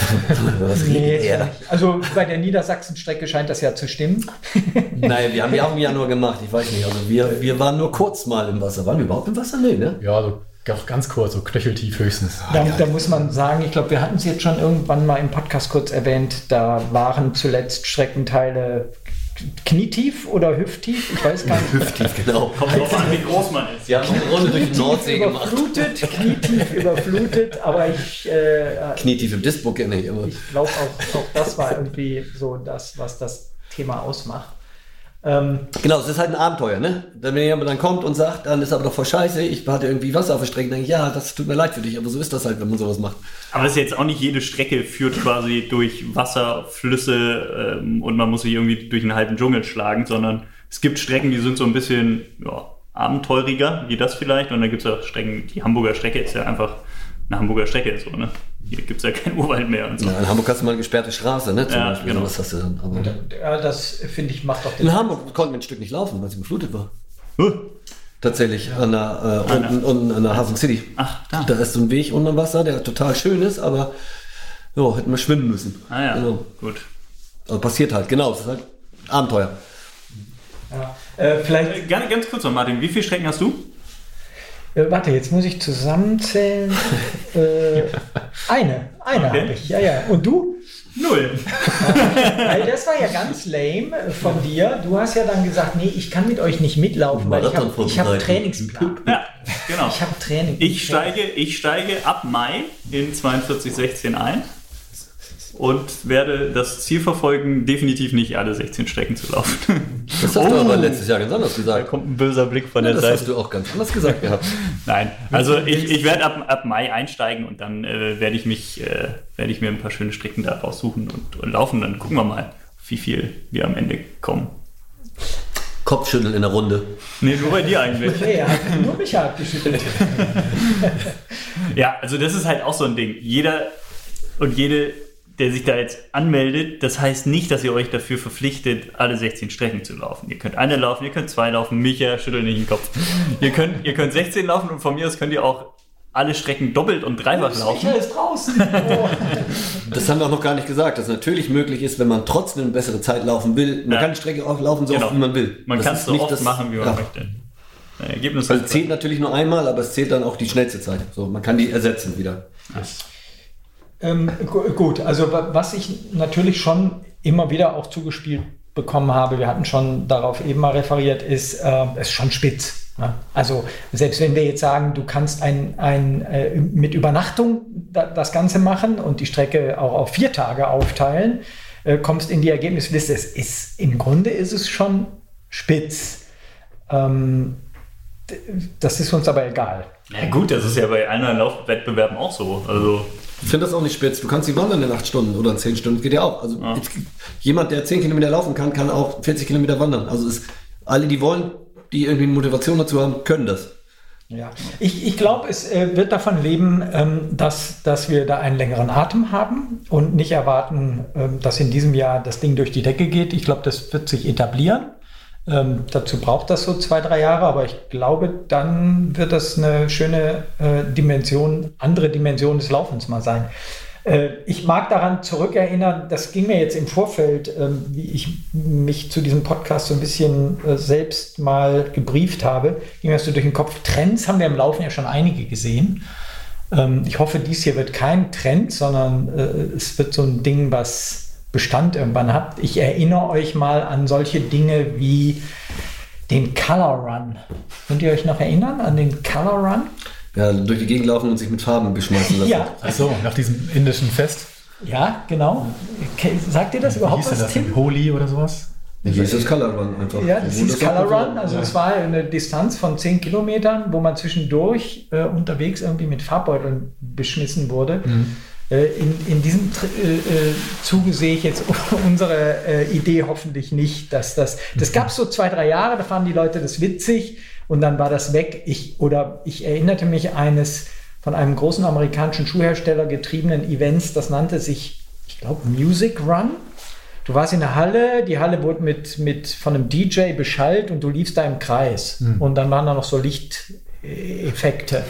(laughs) Was Nee, er? also bei der Niedersachsen-Strecke scheint das ja zu stimmen. (laughs) Nein, wir haben ja auch im Januar gemacht. Ich weiß nicht. Also wir, wir waren nur kurz mal im Wasser. Waren wir überhaupt im Wasser? Nee, ne? Ja, so auch ganz kurz, so knöcheltief höchstens. Da, da muss man sagen, ich glaube, wir hatten es jetzt schon irgendwann mal im Podcast kurz erwähnt, da waren zuletzt Streckenteile knietief oder hüfttief, ich weiß gar nicht. Hüftig, (laughs) genau. Kommt drauf an, wie groß man ist. Haben eine Runde durch die Nordsee gemacht. überflutet, knietief überflutet, aber ich, äh, Knietief im Dispo kenne ich immer. ich glaube auch, auch das war irgendwie so das, was das Thema ausmacht. Ähm, Genau, es ist halt ein Abenteuer, ne? Wenn jemand dann kommt und sagt, dann ist aber doch voll scheiße, ich hatte irgendwie Wasser auf der Strecke, denke ich, ja, das tut mir leid für dich, aber so ist das halt, wenn man sowas macht. Aber es ist jetzt auch nicht jede Strecke führt quasi durch Wasser, Flüsse ähm, und man muss sich irgendwie durch einen halben Dschungel schlagen, sondern es gibt Strecken, die sind so ein bisschen ja, abenteueriger wie das vielleicht. Und dann gibt es auch Strecken, die Hamburger Strecke ist ja einfach eine Hamburger Strecke. So, ne? Hier gibt es ja keinen Urwald mehr und so. Ja, in Hamburg hast du mal eine gesperrte Straße, ne? Zum Ja, Beispiel. genau. Was hast du dann? Aber Ja, das finde ich macht doch den. in Hamburg konnten wir ein Stück nicht laufen, weil sie geflutet war. Huh. Tatsächlich, an der, äh, Ah, unten, unten an der Hafen City. Ach, da. Da ist so ein Weg unter Wasser, der total schön ist, aber ja, hätten wir schwimmen müssen. Ah ja, Genau. gut. Also passiert halt, genau. Das ist halt Abenteuer. Ja. Äh, vielleicht, Äh, Ganz, ganz kurz noch, Martin, wie viele Strecken hast du? Äh, warte, jetzt muss ich zusammenzählen. (laughs) äh, eine, eine Okay. habe ich, ja, ja. Und du? Null. (laughs) Weil das war ja ganz lame äh, von dir. Du hast ja dann gesagt, nee, ich kann mit euch nicht mitlaufen, weil ich habe hab. Trainingsplan. Ja, genau. Ich habe Training. Ich steige, ich steige ab Mai in 4216 ein und werde das Ziel verfolgen, definitiv nicht alle 16 Strecken zu laufen. Das hast du aber letztes Jahr ganz anders Da gesagt. kommt ein böser Blick von Ja, der das hast Seite. du auch ganz anders gesagt gehabt. (laughs) Nein, also ich, ich werde ab, ab Mai einsteigen und dann äh, werde ich mich, äh, werde ich mir ein paar schöne Strecken da raussuchen und, und laufen. Dann gucken wir mal, wie viel wir am Ende kommen. Kopfschütteln in der Runde. Nee, nur bei dir eigentlich. Nee, er hat nur mich hat geschüttelt. (laughs) Ja, also das ist halt auch so ein Ding. Jeder und jede, der sich da jetzt anmeldet, das heißt nicht, dass ihr euch dafür verpflichtet, alle 16 Strecken zu laufen. Ihr könnt eine laufen, ihr könnt zwei laufen. Micha, schüttelt nicht den Kopf. Ihr könnt, ihr könnt 16 laufen und von mir aus könnt ihr auch alle Strecken doppelt und dreifach laufen. Michael ist draußen. Oh. (laughs) Das haben wir auch noch gar nicht gesagt, dass es natürlich möglich ist, wenn man trotzdem eine bessere Zeit laufen will. Man Ja. kann die Strecke auch laufen, so Genau. oft wie man will. Man kann es so nicht oft das- machen, wie man ja. möchte. Das Ergebnis Also zählt natürlich nur einmal, aber es zählt dann auch die schnellste Zeit. So, man kann die ersetzen wieder. Ähm, gu- gut, also wa- was ich natürlich schon immer wieder auch zugespielt bekommen habe, wir hatten schon darauf eben mal referiert, ist, äh, ist schon spitz. Ne? Also selbst wenn wir jetzt sagen, du kannst ein, ein, äh, mit Übernachtung da, das Ganze machen und die Strecke auch auf vier Tage aufteilen, äh, kommst in die Ergebnisliste. Es ist, Im Grunde ist es schon spitz. Ähm, das ist uns aber egal. Na gut, das ist ja bei anderen Laufwettbewerben auch so. Also Ich finde das auch nicht spitz. Du kannst die wandern in acht Stunden oder in zehn Stunden. Geht ja auch. Also Ja. jetzt, jemand, der 10 Kilometer laufen kann, kann auch 40 Kilometer wandern. Also es, alle, die wollen, die irgendwie eine Motivation dazu haben, können das. Ja, ich, ich glaube, es äh, wird davon leben, ähm, dass, dass wir da einen längeren Atem haben und nicht erwarten, ähm, dass in diesem Jahr das Ding durch die Decke geht. Ich glaube, das wird sich etablieren. Ähm, dazu braucht das so zwei, drei Jahre, aber ich glaube, dann wird das eine schöne äh, Dimension, andere Dimension des Laufens mal sein. Äh, ich mag daran zurückerinnern, das ging mir jetzt im Vorfeld, ähm, wie ich mich zu diesem Podcast so ein bisschen äh, selbst mal gebrieft habe, ging mir das so durch den Kopf. Trends haben wir im Laufen ja schon einige gesehen. Ähm, ich hoffe, dies hier wird kein Trend, sondern äh, es wird so ein Ding, was Bestand irgendwann hat. Ich erinnere euch mal an solche Dinge wie den Color Run. Könnt ihr euch noch erinnern an den Color Run? Ja, durch die Gegend laufen und sich mit Farben beschmeißen lassen. Ja, Achso, nach diesem indischen Fest. ja, genau. Sagt ihr das Wie überhaupt hieß denn was, das? Tim? Holi oder sowas? Wie ist das Color Run einfach? Ja, das hieß man Color? Run. Also Ja. es war eine Distanz von 10 Kilometern, wo man zwischendurch äh, unterwegs irgendwie mit Farbbeuteln beschmissen wurde. Äh, in, in diesem äh, äh, Zuge sehe ich jetzt (laughs) unsere äh, Idee hoffentlich nicht, dass das. Das gab es so zwei, drei Jahre, da fanden die Leute das witzig und dann war das weg. Ich, oder ich erinnerte mich eines von einem großen amerikanischen Schuhhersteller getriebenen Events, das nannte sich, ich glaube, Music Run. Du warst in der Halle, die Halle wurde mit, mit von einem DJ beschallt und du liefst da im Kreis. Und dann waren da noch so Lichteffekte.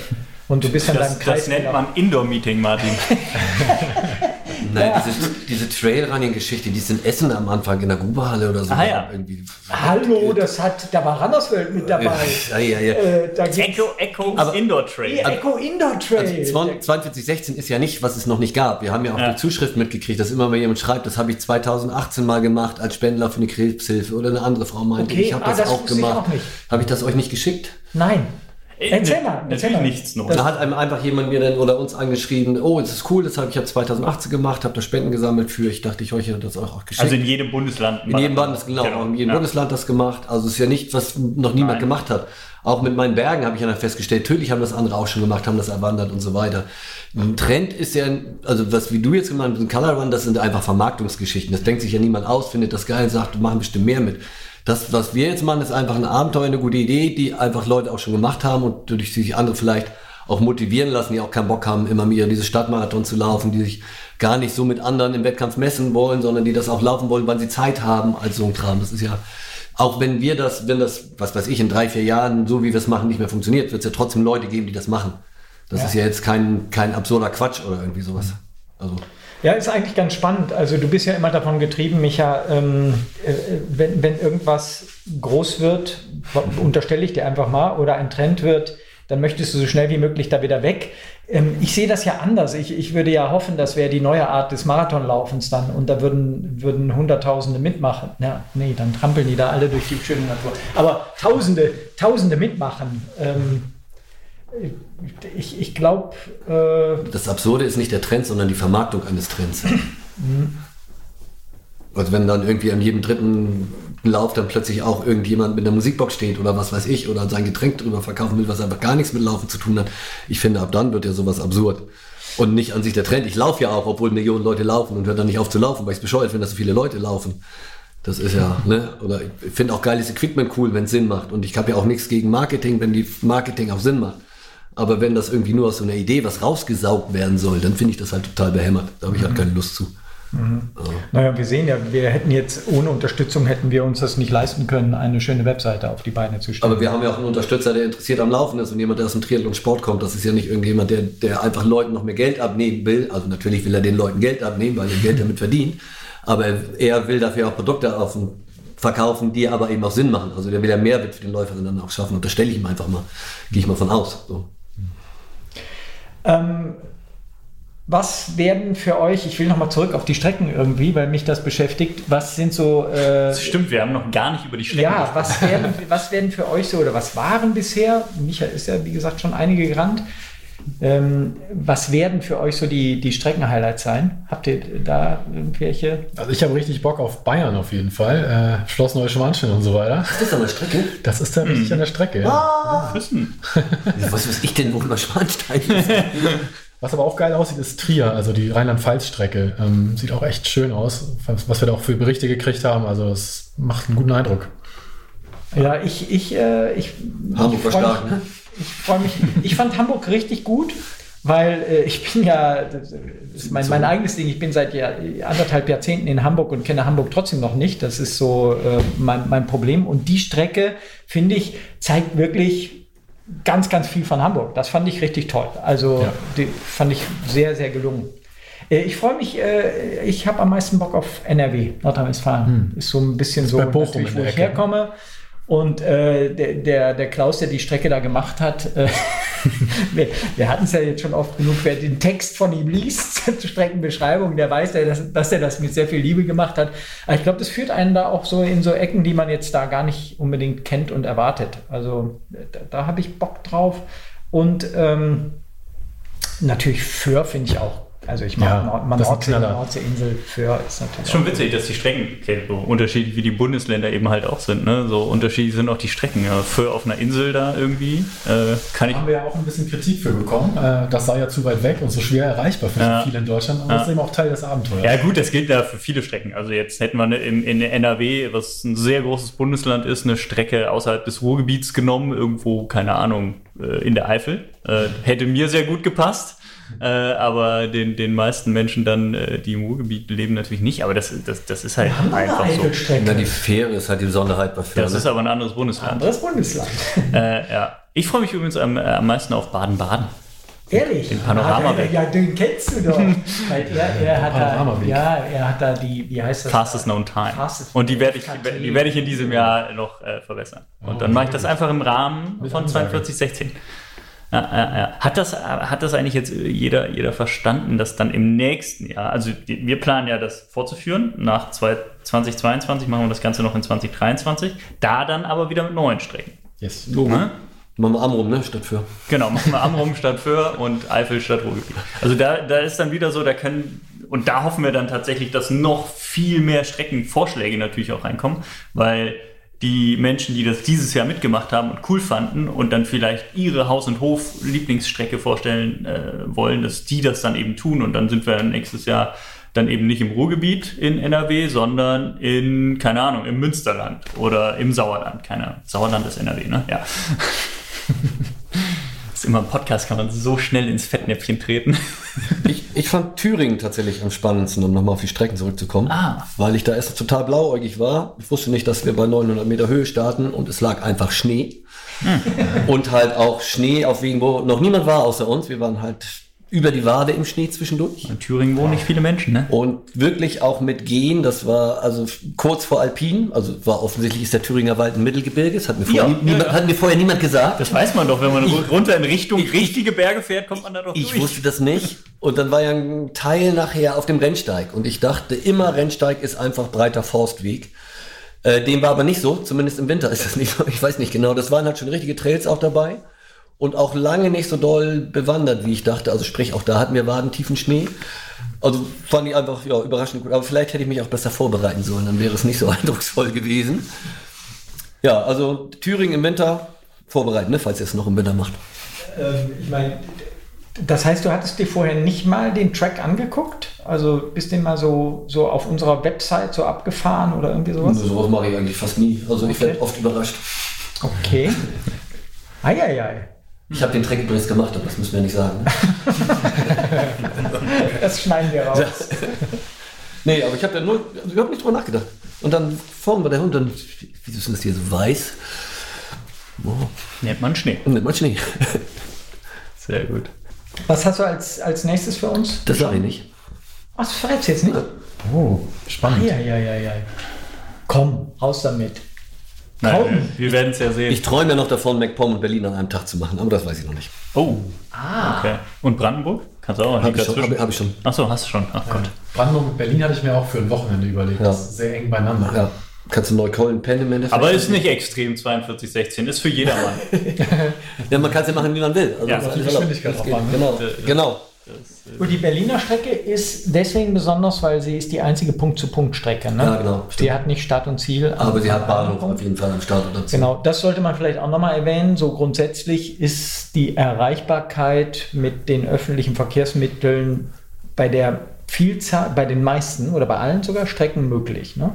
Und du bist in deinem das, Kreis. das nennt man Indoor-Meeting, Martin. (laughs) Nein, Ja. diese, diese Trailrunning-Geschichte, die ist in Essen am Anfang in der Gruberhalle oder so. Ah, ja. Irgendwie. Hallo, das hat, da war Randerswelt mit dabei. Ja, ja, ja. Äh, da Echo, Echo Aber- Indoor Trail. Echo Indoor Trail. Also 4216 ist ja nicht, was es noch nicht gab. Wir haben ja auch Ja. die Zuschrift mitgekriegt, dass immer mal jemand schreibt, das habe ich 2018 mal gemacht als Spender für eine Krebshilfe oder eine andere Frau meinte, Okay, ich habe ah, das, das auch gemacht. auch nicht. Habe ich das euch nicht geschickt? Nein. Erzähl Äh, mal, erzähl Natürlich mal. nichts noch. Da hat einem einfach jemand mir dann oder uns angeschrieben, oh, das ist cool, das habe ich ja 2018 gemacht, habe da Spenden gesammelt für. Ich dachte, ich euch hätte das euch auch geschickt. Also in jedem Bundesland. In jedem Bundesland, genau, in jedem ja. Bundesland das gemacht. Also es ist ja nicht, was noch niemand Nein. gemacht hat. Auch mit meinen Bergen habe ich ja dann festgestellt, natürlich haben das andere auch schon gemacht, haben das erwandert und so weiter. Ein Trend ist ja, also was wie du jetzt gemacht hast, ein Color Run, das sind einfach Vermarktungsgeschichten. Das denkt sich ja niemand aus, findet das geil, sagt, wir machen bestimmt mehr mit. Das, was wir jetzt machen, ist einfach ein Abenteuer, eine gute Idee, die einfach Leute auch schon gemacht haben und durch sich andere vielleicht auch motivieren lassen, die auch keinen Bock haben, immer wieder diese Stadtmarathon zu laufen, die sich gar nicht so mit anderen im Wettkampf messen wollen, sondern die das auch laufen wollen, wann sie Zeit haben, als so ein Kram. Das ist ja, auch wenn wir das, wenn das, was weiß ich, in drei, vier Jahren, so wie wir es machen, nicht mehr funktioniert, wird es ja trotzdem Leute geben, die das machen. Das Ja. ist ja jetzt kein, kein absurder Quatsch oder irgendwie sowas. Also, Ja, ist eigentlich ganz spannend. Also du bist ja immer davon getrieben, Micha, ähm, äh, wenn, wenn irgendwas groß wird, unterstelle ich dir einfach mal, oder ein Trend wird, dann möchtest du so schnell wie möglich da wieder weg. Ähm, ich sehe das ja anders. Ich, ich würde ja hoffen, das wäre die neue Art des Marathonlaufens dann und da würden, würden Hunderttausende mitmachen. Ja, nee, dann trampeln die da alle durch die schöne Natur. Aber Tausende, Tausende mitmachen. Ähm, ich ich glaube, äh, das Absurde ist nicht der Trend, sondern die Vermarktung eines Trends. Also wenn dann irgendwie an jedem dritten Lauf dann plötzlich auch irgendjemand mit einer Musikbox steht oder was weiß ich oder sein Getränk drüber verkaufen will, was einfach gar nichts mit Laufen zu tun hat. Ich finde, ab dann wird ja sowas absurd. Und nicht an sich der Trend. Ich laufe ja auch, obwohl Millionen Leute laufen und höre dann nicht auf zu laufen, weil ich es bescheuert finde, dass so viele Leute laufen. Das ist ja, ne? Oder ich finde auch geiles Equipment cool, wenn es Sinn macht. Und ich habe ja auch nichts gegen Marketing, wenn die Marketing auch Sinn macht. Aber wenn das irgendwie nur aus so einer Idee was rausgesaugt werden soll, dann finde ich das halt total behämmert. Da habe ich halt keine Lust zu. Naja, wir sehen ja, wir hätten jetzt ohne Unterstützung hätten wir uns das nicht leisten können, eine schöne Webseite auf die Beine zu stellen. Aber wir haben ja auch einen Unterstützer, der interessiert am Laufen ist und jemand, der aus dem Triathlon Sport kommt. Das ist ja nicht irgendjemand, der, der einfach Leuten noch mehr Geld abnehmen will. Also natürlich will er den Leuten Geld abnehmen, weil er Geld damit verdient. Aber er will dafür auch Produkte auf den verkaufen, die aber eben auch Sinn machen. Also der will ja Mehrwert für den Läufer dann auch schaffen. Und das stelle ich ihm einfach mal. Gehe ich mal von aus. So. Ähm, was werden für euch, ich will nochmal zurück auf die Strecken irgendwie, weil mich das beschäftigt, was sind so... Äh, Das stimmt, wir haben noch gar nicht über die Strecken ja, was werden, was werden für euch so oder was waren bisher, Micha ist ja wie gesagt schon einige gerannt, ähm, was werden für euch so die, die Streckenhighlights sein? Habt ihr da irgendwelche? Also ich habe richtig Bock auf Bayern auf jeden Fall. Äh, Schloss Neuschwanstein und so weiter. Ist das an der Strecke? Das ist da richtig an der Strecke. Ja. wissen. Was weiß ich denn, wo mal Schwanstein ist? (laughs) Was aber auch geil aussieht, ist Trier, also die Rheinland-Pfalz-Strecke. Ähm, sieht auch echt schön aus, was was wir da auch für Berichte gekriegt haben. Also es macht einen guten Eindruck. Ja, ich, ich, äh, ich, Hamburg ich war stark, ne? Ich freue mich. Ich fand Hamburg richtig gut, weil äh, ich bin ja, das ist mein, mein eigenes Ding, ich bin seit Jahr, anderthalb Jahrzehnten in Hamburg und kenne Hamburg trotzdem noch nicht. Das ist so äh, mein, mein Problem. Und die Strecke, finde ich, zeigt wirklich ganz, ganz viel von Hamburg. Das fand ich richtig toll. Also Ja. die fand ich sehr, sehr gelungen. Äh, Ich freue mich, äh, ich habe am meisten Bock auf NRW, Nordrhein-Westfalen. Ist so ein bisschen so, bei Bochum natürlich, wo ich Ecke. herkomme. Und äh, der, der, der Klaus, der die Strecke da gemacht hat, äh, (laughs) wir, wir hatten es ja jetzt schon oft genug, wer den Text von ihm liest, (laughs) zur Streckenbeschreibung, der weiß, ja, dass, dass er das mit sehr viel Liebe gemacht hat. Aber ich glaube, das führt einen da auch so in so Ecken, die man jetzt da gar nicht unbedingt kennt und erwartet. Also da, da habe ich Bock drauf. Und ähm, natürlich Föhr finde ich auch. Also ich mag Ja, Nord Nordsee. Nordseeinsel, Föhr ist natürlich Ist schon witzig, dass die Strecken okay, so unterschiedlich wie die Bundesländer eben halt auch sind. Ne? So unterschiedlich sind auch die Strecken. Ja, für auf einer Insel da irgendwie äh, kann ich. haben wir ja auch ein bisschen Kritik für bekommen. Äh, das sei ja zu weit weg und so schwer erreichbar für Ja. viele in Deutschland. Aber Ja. das ist eben auch Teil des Abenteuers. Ja gut, das gilt ja für viele Strecken. Also jetzt hätten wir in, in NRW, was ein sehr großes Bundesland ist, eine Strecke außerhalb des Ruhrgebiets genommen, irgendwo, keine Ahnung, äh, in der Eifel. Äh, hätte mir sehr gut gepasst. Äh, aber den, den meisten Menschen dann, äh, die im Ruhrgebiet leben, natürlich nicht. Aber das, das, das ist halt Haben wir eine einfach so. Na, die Fähre ist halt die Besonderheit bei Föhr. Das ne? ist aber ein anderes Bundesland. Anderes Bundesland. (laughs) Äh, ja. Ich freue mich übrigens am, äh, am meisten auf Baden-Baden. Ehrlich? Den Panoramaweg. Ja, den kennst du doch. (laughs) Weil er, er hat da, ja, er hat da die, wie heißt das? Fastest known time. Fastest Und die werde ich, die werde ich in diesem Jahr noch äh, verbessern. Und Oh, dann mache ich das einfach im Rahmen von Ansage. 4216. Ja, ja, ja. Hat, das, hat das eigentlich jetzt jeder, jeder verstanden, dass dann im nächsten Jahr, also wir planen ja das fortzuführen, nach zwei- 2022 machen wir das Ganze noch in 2023, da dann aber wieder mit neuen Strecken. Yes. Ne? Machen wir Amrum, ne? Statt für. Genau, machen wir Amrum (laughs) statt Föhr und Eifel statt Ruhrgebiet. Also da, da ist dann wieder so, da können, und da hoffen wir dann tatsächlich, dass noch viel mehr Streckenvorschläge natürlich auch reinkommen, weil die Menschen, die das dieses Jahr mitgemacht haben und cool fanden und dann vielleicht ihre Haus- und Hof-Lieblingsstrecke vorstellen äh, wollen, dass die das dann eben tun und dann sind wir nächstes Jahr dann eben nicht im Ruhrgebiet in NRW, sondern in, keine Ahnung, im Münsterland oder im Sauerland. Keine Ahnung. Sauerland ist NRW, ne? Ja. (laughs) ist immer ein Podcast, kann man so schnell ins Fettnäpfchen treten. (laughs) Ich, ich fand Thüringen tatsächlich am spannendsten, um nochmal auf die Strecken zurückzukommen. Ah. Weil ich da erst total blauäugig war. Ich wusste nicht, dass wir bei 900 Meter Höhe starten und es lag einfach Schnee. Und halt auch Schnee auf Wegen, wo noch niemand war außer uns. Wir waren halt über die Wade im Schnee zwischendurch. In Thüringen wohnen nicht viele Menschen, ne? Und wirklich auch mit Gehen, das war also kurz vor Alpin, also war offensichtlich ist der Thüringer Wald ein Mittelgebirge, das hat mir vorher, Ja, nie, niemand, ja, hat mir vorher niemand gesagt. Das weiß man doch, wenn man Ich- runter in Richtung ich- richtige Berge fährt, kommt man da doch Ich durch. wusste das nicht. Und dann war ja ein Teil nachher auf dem Rennsteig. Und ich dachte immer, Rennsteig ist einfach breiter Forstweg. Äh, dem war aber nicht so, zumindest im Winter ist das nicht so. Ich weiß nicht genau. Das waren halt schon richtige Trails auch dabei. Und auch lange nicht so doll bewandert, wie ich dachte. Also sprich, auch da hatten wir wadentiefen Schnee. Also fand ich einfach ja, überraschend gut. Aber vielleicht hätte ich mich auch besser vorbereiten sollen, dann wäre es nicht so (laughs) eindrucksvoll gewesen. Ja, also Thüringen im Winter vorbereiten, ne, falls ihr es noch im Winter macht. Ähm, ich meine, das heißt, du hattest dir vorher nicht mal den Track angeguckt? Also bist den mal so, so auf unserer Website so abgefahren oder irgendwie sowas? Sowas mache ich eigentlich fast nie. Also ich Okay. werde oft überrascht. Okay. (laughs) Eieiei. Ich habe den Track übrigens gemacht, aber das müssen wir nicht sagen. (laughs) Das schneiden wir raus. nee, aber ich habe da nur, also habe nicht drüber nachgedacht. Und dann vorne war der Hund, dann, wieso ist das hier so weiß? Oh, Nennt man Schnee. nimmt man Schnee. Sehr gut. Was hast du als, als nächstes für uns? Das sage ich nicht. Ach, das verrätst du jetzt nicht? Oh, spannend. Eieiei. Komm, raus damit. Nein, Kaum. wir, werden es ja sehen. Ich träume ja noch davon, MacPom und Berlin an einem Tag zu machen, aber das weiß ich noch nicht. oh. Ah. Okay. Und Brandenburg? Kannst du auch Habe ich, schon- hab, hab ich schon. Achso, hast du schon. Ach Gott. Brandenburg und Berlin hatte ich mir auch für ein Wochenende überlegt. Ja. Das ist sehr eng beieinander. Ja, kannst du Neukölln pennen im Endeffekt. Aber ist nicht extrem 42, 16. Ist für jedermann. (laughs) Ja, man kann es ja machen, wie man will. Also Ja, das ist die. Geschwindigkeit ne? Genau, genau. Und die Berliner Strecke ist deswegen besonders, weil sie ist die einzige Punkt-zu-Punkt-Strecke. Ne? Ja, genau, Die stimmt. hat nicht Start und Ziel. Aber am- sie hat am Bahnhof Punkt. auf jeden Fall am Start oder Ziel. Genau, das sollte man vielleicht auch nochmal erwähnen. So grundsätzlich ist die Erreichbarkeit mit den öffentlichen Verkehrsmitteln bei der Vielzahl, bei den meisten oder bei allen sogar Strecken möglich. Ne?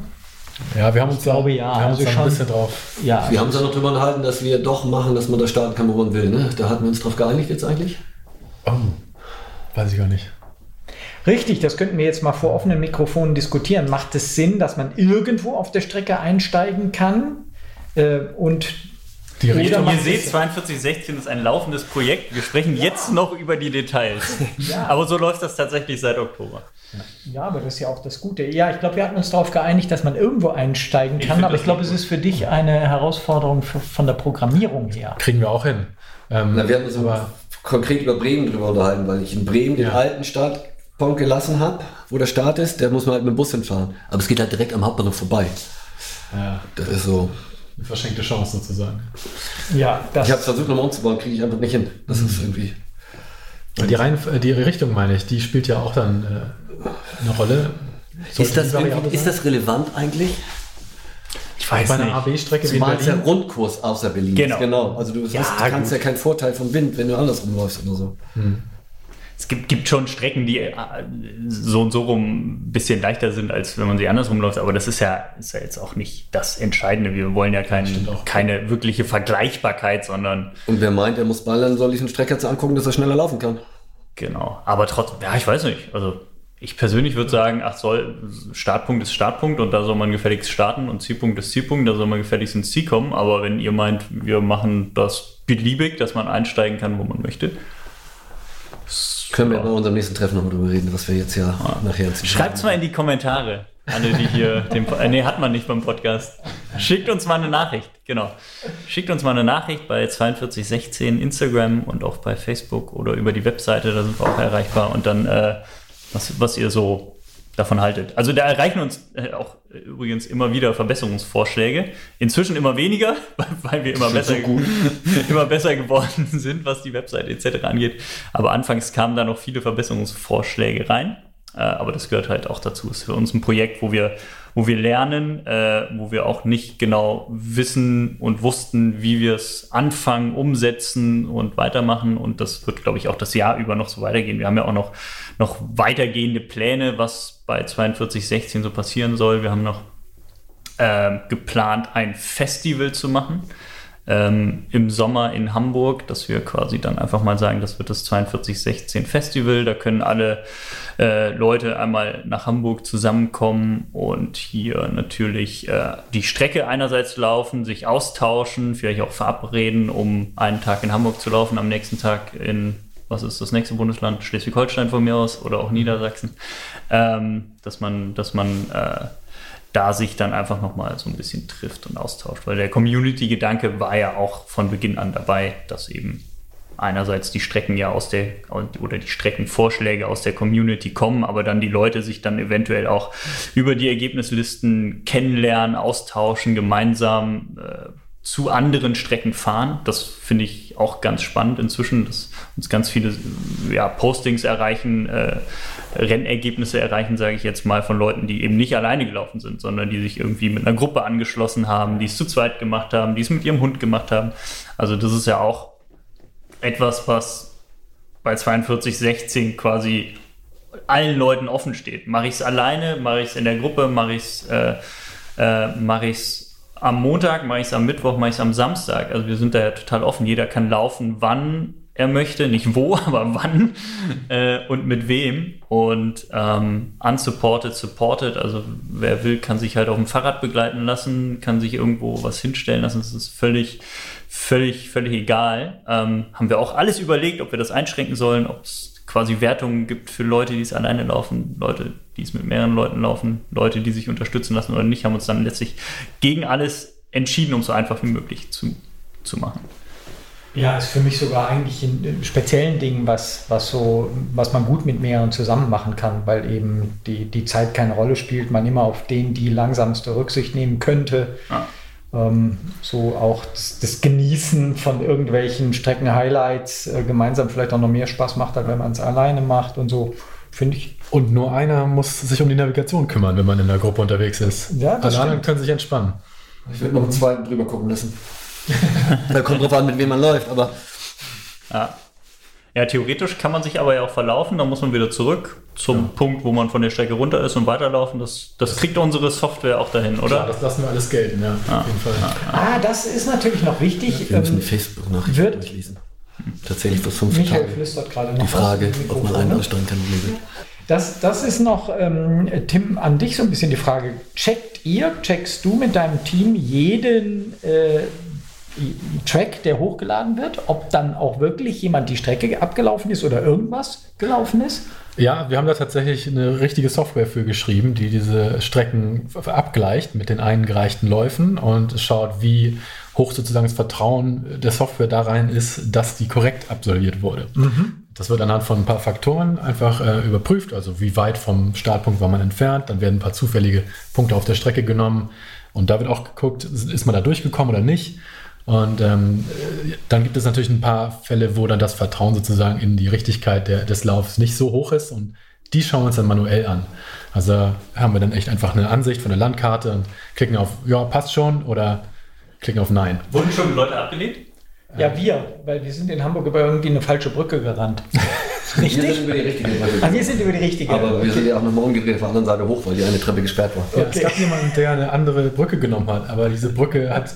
Ja, wir haben uns Ich glaube, da, ja. wir haben uns Also ein schon- bisschen drauf. Ja, Wir haben uns ja noch drüber unterhalten, dass wir doch machen, dass man da starten kann, wo man will. Ne? Da hatten wir uns drauf geeinigt jetzt eigentlich. Oh, weiß ich gar nicht. richtig, das könnten wir jetzt mal vor offenen Mikrofonen diskutieren. Macht es Sinn, dass man irgendwo auf der Strecke einsteigen kann? Äh, und Die Richtung, Ihr seht, 4216 ist ein laufendes Projekt. Wir sprechen jetzt noch über die Details. (laughs) Aber so läuft das tatsächlich seit Oktober. ja, aber das ist ja auch das Gute. Ja, ich glaube, wir hatten uns darauf geeinigt, dass man irgendwo einsteigen kann, find aber ich glaube, es ist für dich eine Herausforderung für, von der Programmierung her. kriegen wir auch hin. Ähm, Na, wir hatten uns aber konkret über Bremen drüber unterhalten, weil ich in Bremen den Ja. alten Startpunkt gelassen habe, wo der Start ist. Der muss man halt mit dem Bus hinfahren. Aber es geht halt direkt am Hauptbahnhof vorbei. ja, Das ist so. eine verschenkte Chance sozusagen. Ja, das Ich habe es versucht, nochmal umzubauen, kriege ich einfach nicht hin. Das ist irgendwie. Die, Reihen, die Richtung, meine ich, die spielt ja auch dann äh, eine Rolle. Ist das, ist das relevant eigentlich? Ich weiß bei einer nicht. AB-Strecke wie in Zumal es ja Berlin? Rundkurs außer Berlin Genau. Genau. Also du Ja, hast, kannst gut. ja keinen Vorteil vom Wind, wenn du andersrum läufst oder so. Es gibt, gibt schon Strecken, die äh, so und so rum ein bisschen leichter sind, als wenn man sie andersrum läuft. Aber das ist ja, ist ja jetzt auch nicht das Entscheidende. Wir wollen ja kein, keine wirkliche Vergleichbarkeit, sondern Und wer meint, er muss ballern, soll sich einen Strecker zu angucken, dass er schneller laufen kann. Genau, aber trotzdem, ja, ich weiß nicht. Also ich persönlich würde sagen, ach soll, Startpunkt ist Startpunkt und da soll man gefälligst starten und Zielpunkt ist Zielpunkt, da soll man gefälligst ins Ziel kommen. Aber wenn ihr meint, wir machen das beliebig, dass man einsteigen kann, wo man möchte. Können wir bei unserem nächsten Treffen noch drüber reden, was wir jetzt ja nachher ziehen. Schreibt's mal in die Kommentare, alle, die hier (laughs) den, Po- äh, nee, hat man nicht beim Podcast. Schickt uns mal eine Nachricht, genau. Schickt uns mal eine Nachricht bei 4216 Instagram und auch bei Facebook oder über die Webseite, da sind wir auch erreichbar und dann, äh, was, was ihr so davon haltet. Also da erreichen uns äh, auch äh, übrigens immer wieder Verbesserungsvorschläge. Inzwischen immer weniger, (laughs) weil, wir immer besser, (laughs) immer besser geworden (laughs) sind, was die Webseite etc. angeht. Aber anfangs kamen da noch viele Verbesserungsvorschläge rein. Äh, aber das gehört halt auch dazu. Es ist für uns ein Projekt, wo wir, wo wir lernen, äh, wo wir auch nicht genau wissen und wussten, wie wir es anfangen, umsetzen und weitermachen. Und das wird, glaube ich, auch das Jahr über noch so weitergehen. Wir haben ja auch noch, noch weitergehende Pläne, was bei 4216 so passieren soll. Wir haben noch äh, geplant, ein Festival zu machen ähm, im Sommer in Hamburg, dass wir quasi dann einfach mal sagen, das wird das 4216 Festival. Da können alle äh, Leute einmal nach Hamburg zusammenkommen und hier natürlich äh, die Strecke einerseits laufen, sich austauschen, vielleicht auch verabreden, um einen Tag in Hamburg zu laufen, am nächsten Tag in was ist das nächste Bundesland? Schleswig-Holstein von mir aus oder auch Niedersachsen, ähm, dass man, dass man äh, da sich dann einfach nochmal so ein bisschen trifft und austauscht. Weil der Community-Gedanke war ja auch von Beginn an dabei, dass eben einerseits die Strecken ja aus der oder die Streckenvorschläge aus der Community kommen, aber dann die Leute sich dann eventuell auch über die Ergebnislisten kennenlernen, austauschen, gemeinsam äh, zu anderen Strecken fahren. Das finde ich auch ganz spannend inzwischen, dass uns ganz viele ja, Postings erreichen, äh, Rennergebnisse erreichen, sage ich jetzt mal, von Leuten, die eben nicht alleine gelaufen sind, sondern die sich irgendwie mit einer Gruppe angeschlossen haben, die es zu zweit gemacht haben, die es mit ihrem Hund gemacht haben. Also das ist ja auch etwas, was bei 4216 quasi allen Leuten offen steht. Mache ich es alleine, mache ich es in der Gruppe, mache ich es äh, äh, es am Montag, mache ich es am Mittwoch, mache ich es am Samstag. Also wir sind da ja total offen. Jeder kann laufen, wann er möchte, nicht wo, (laughs) aber wann äh, und mit wem. Und ähm, unsupported, supported, also wer will, kann sich halt auf dem Fahrrad begleiten lassen, kann sich irgendwo was hinstellen lassen. Das ist völlig, völlig, völlig egal. Ähm, haben wir auch alles überlegt, ob wir das einschränken sollen, ob es quasi Wertungen gibt für Leute, die es alleine laufen, Leute, die es mit mehreren Leuten laufen, Leute, die sich unterstützen lassen oder nicht, haben uns dann letztlich gegen alles entschieden, um es so einfach wie möglich zu, zu machen. Ja, ist für mich sogar eigentlich in speziellen Dingen was, was so, was man gut mit mehreren zusammen machen kann, weil eben die, die Zeit keine Rolle spielt, man immer auf den die langsamste Rücksicht nehmen könnte. Ja ähm, so auch das, das, Genießen von irgendwelchen Strecken-Highlights äh, gemeinsam vielleicht auch noch mehr Spaß macht, als wenn man es alleine macht und so, finde ich. Und nur einer muss sich um die Navigation kümmern, wenn man in der Gruppe unterwegs ist. Ja, Alle anderen können sich entspannen. Ich würde noch einen zweiten drüber gucken lassen. (laughs) da kommt drauf an, mit wem man läuft, aber. Ja. Ja, theoretisch kann man sich aber ja auch verlaufen, dann muss man wieder zurück zum ja. Punkt, wo man von der Strecke runter ist und weiterlaufen. Das, das kriegt unsere Software auch dahin, oder? Ja, das lassen wir alles gelten, ja, ja. auf jeden Fall. Ah, das ist natürlich noch wichtig. Ja, wir müssen ähm, die Facebook-Nachricht durchlesen. Tatsächlich vor fünf Michael Tagen. flüstert gerade noch Die Frage, ob man einen aussteigen kann oder nicht. Das, das ist noch, ähm, Tim, an dich so ein bisschen die Frage. Checkt ihr, checkst du mit deinem Team jeden äh, Track, der hochgeladen wird, ob dann auch wirklich jemand die Strecke abgelaufen ist oder irgendwas gelaufen ist? Ja, wir haben da tatsächlich eine richtige Software für geschrieben, die diese Strecken abgleicht mit den eingereichten Läufen und schaut, wie hoch sozusagen das Vertrauen der Software da rein ist, dass die korrekt absolviert wurde. Mhm. Das wird anhand von ein paar Faktoren einfach äh, überprüft, also wie weit vom Startpunkt war man entfernt, dann werden ein paar zufällige Punkte auf der Strecke genommen und da wird auch geguckt, ist man da durchgekommen oder nicht. Und ähm, dann gibt es natürlich ein paar Fälle, wo dann das Vertrauen sozusagen in die Richtigkeit der, des Laufs nicht so hoch ist und die schauen wir uns dann manuell an. Also haben wir dann echt einfach eine Ansicht von der Landkarte und klicken auf Ja, passt schon oder klicken auf Nein. Wurden schon Leute abgelehnt? Ja, wir, weil wir sind in Hamburg über irgendwie eine falsche Brücke gerannt. Richtig? (laughs) Wir sind über die richtige Brücke. Ah, wir sind über die richtige. Aber wir sind ja auch nochmal umgedreht auf der anderen Seite hoch, weil die eine Treppe gesperrt war. Ja, okay. Es gab jemanden, der eine andere Brücke genommen hat, aber diese Brücke hat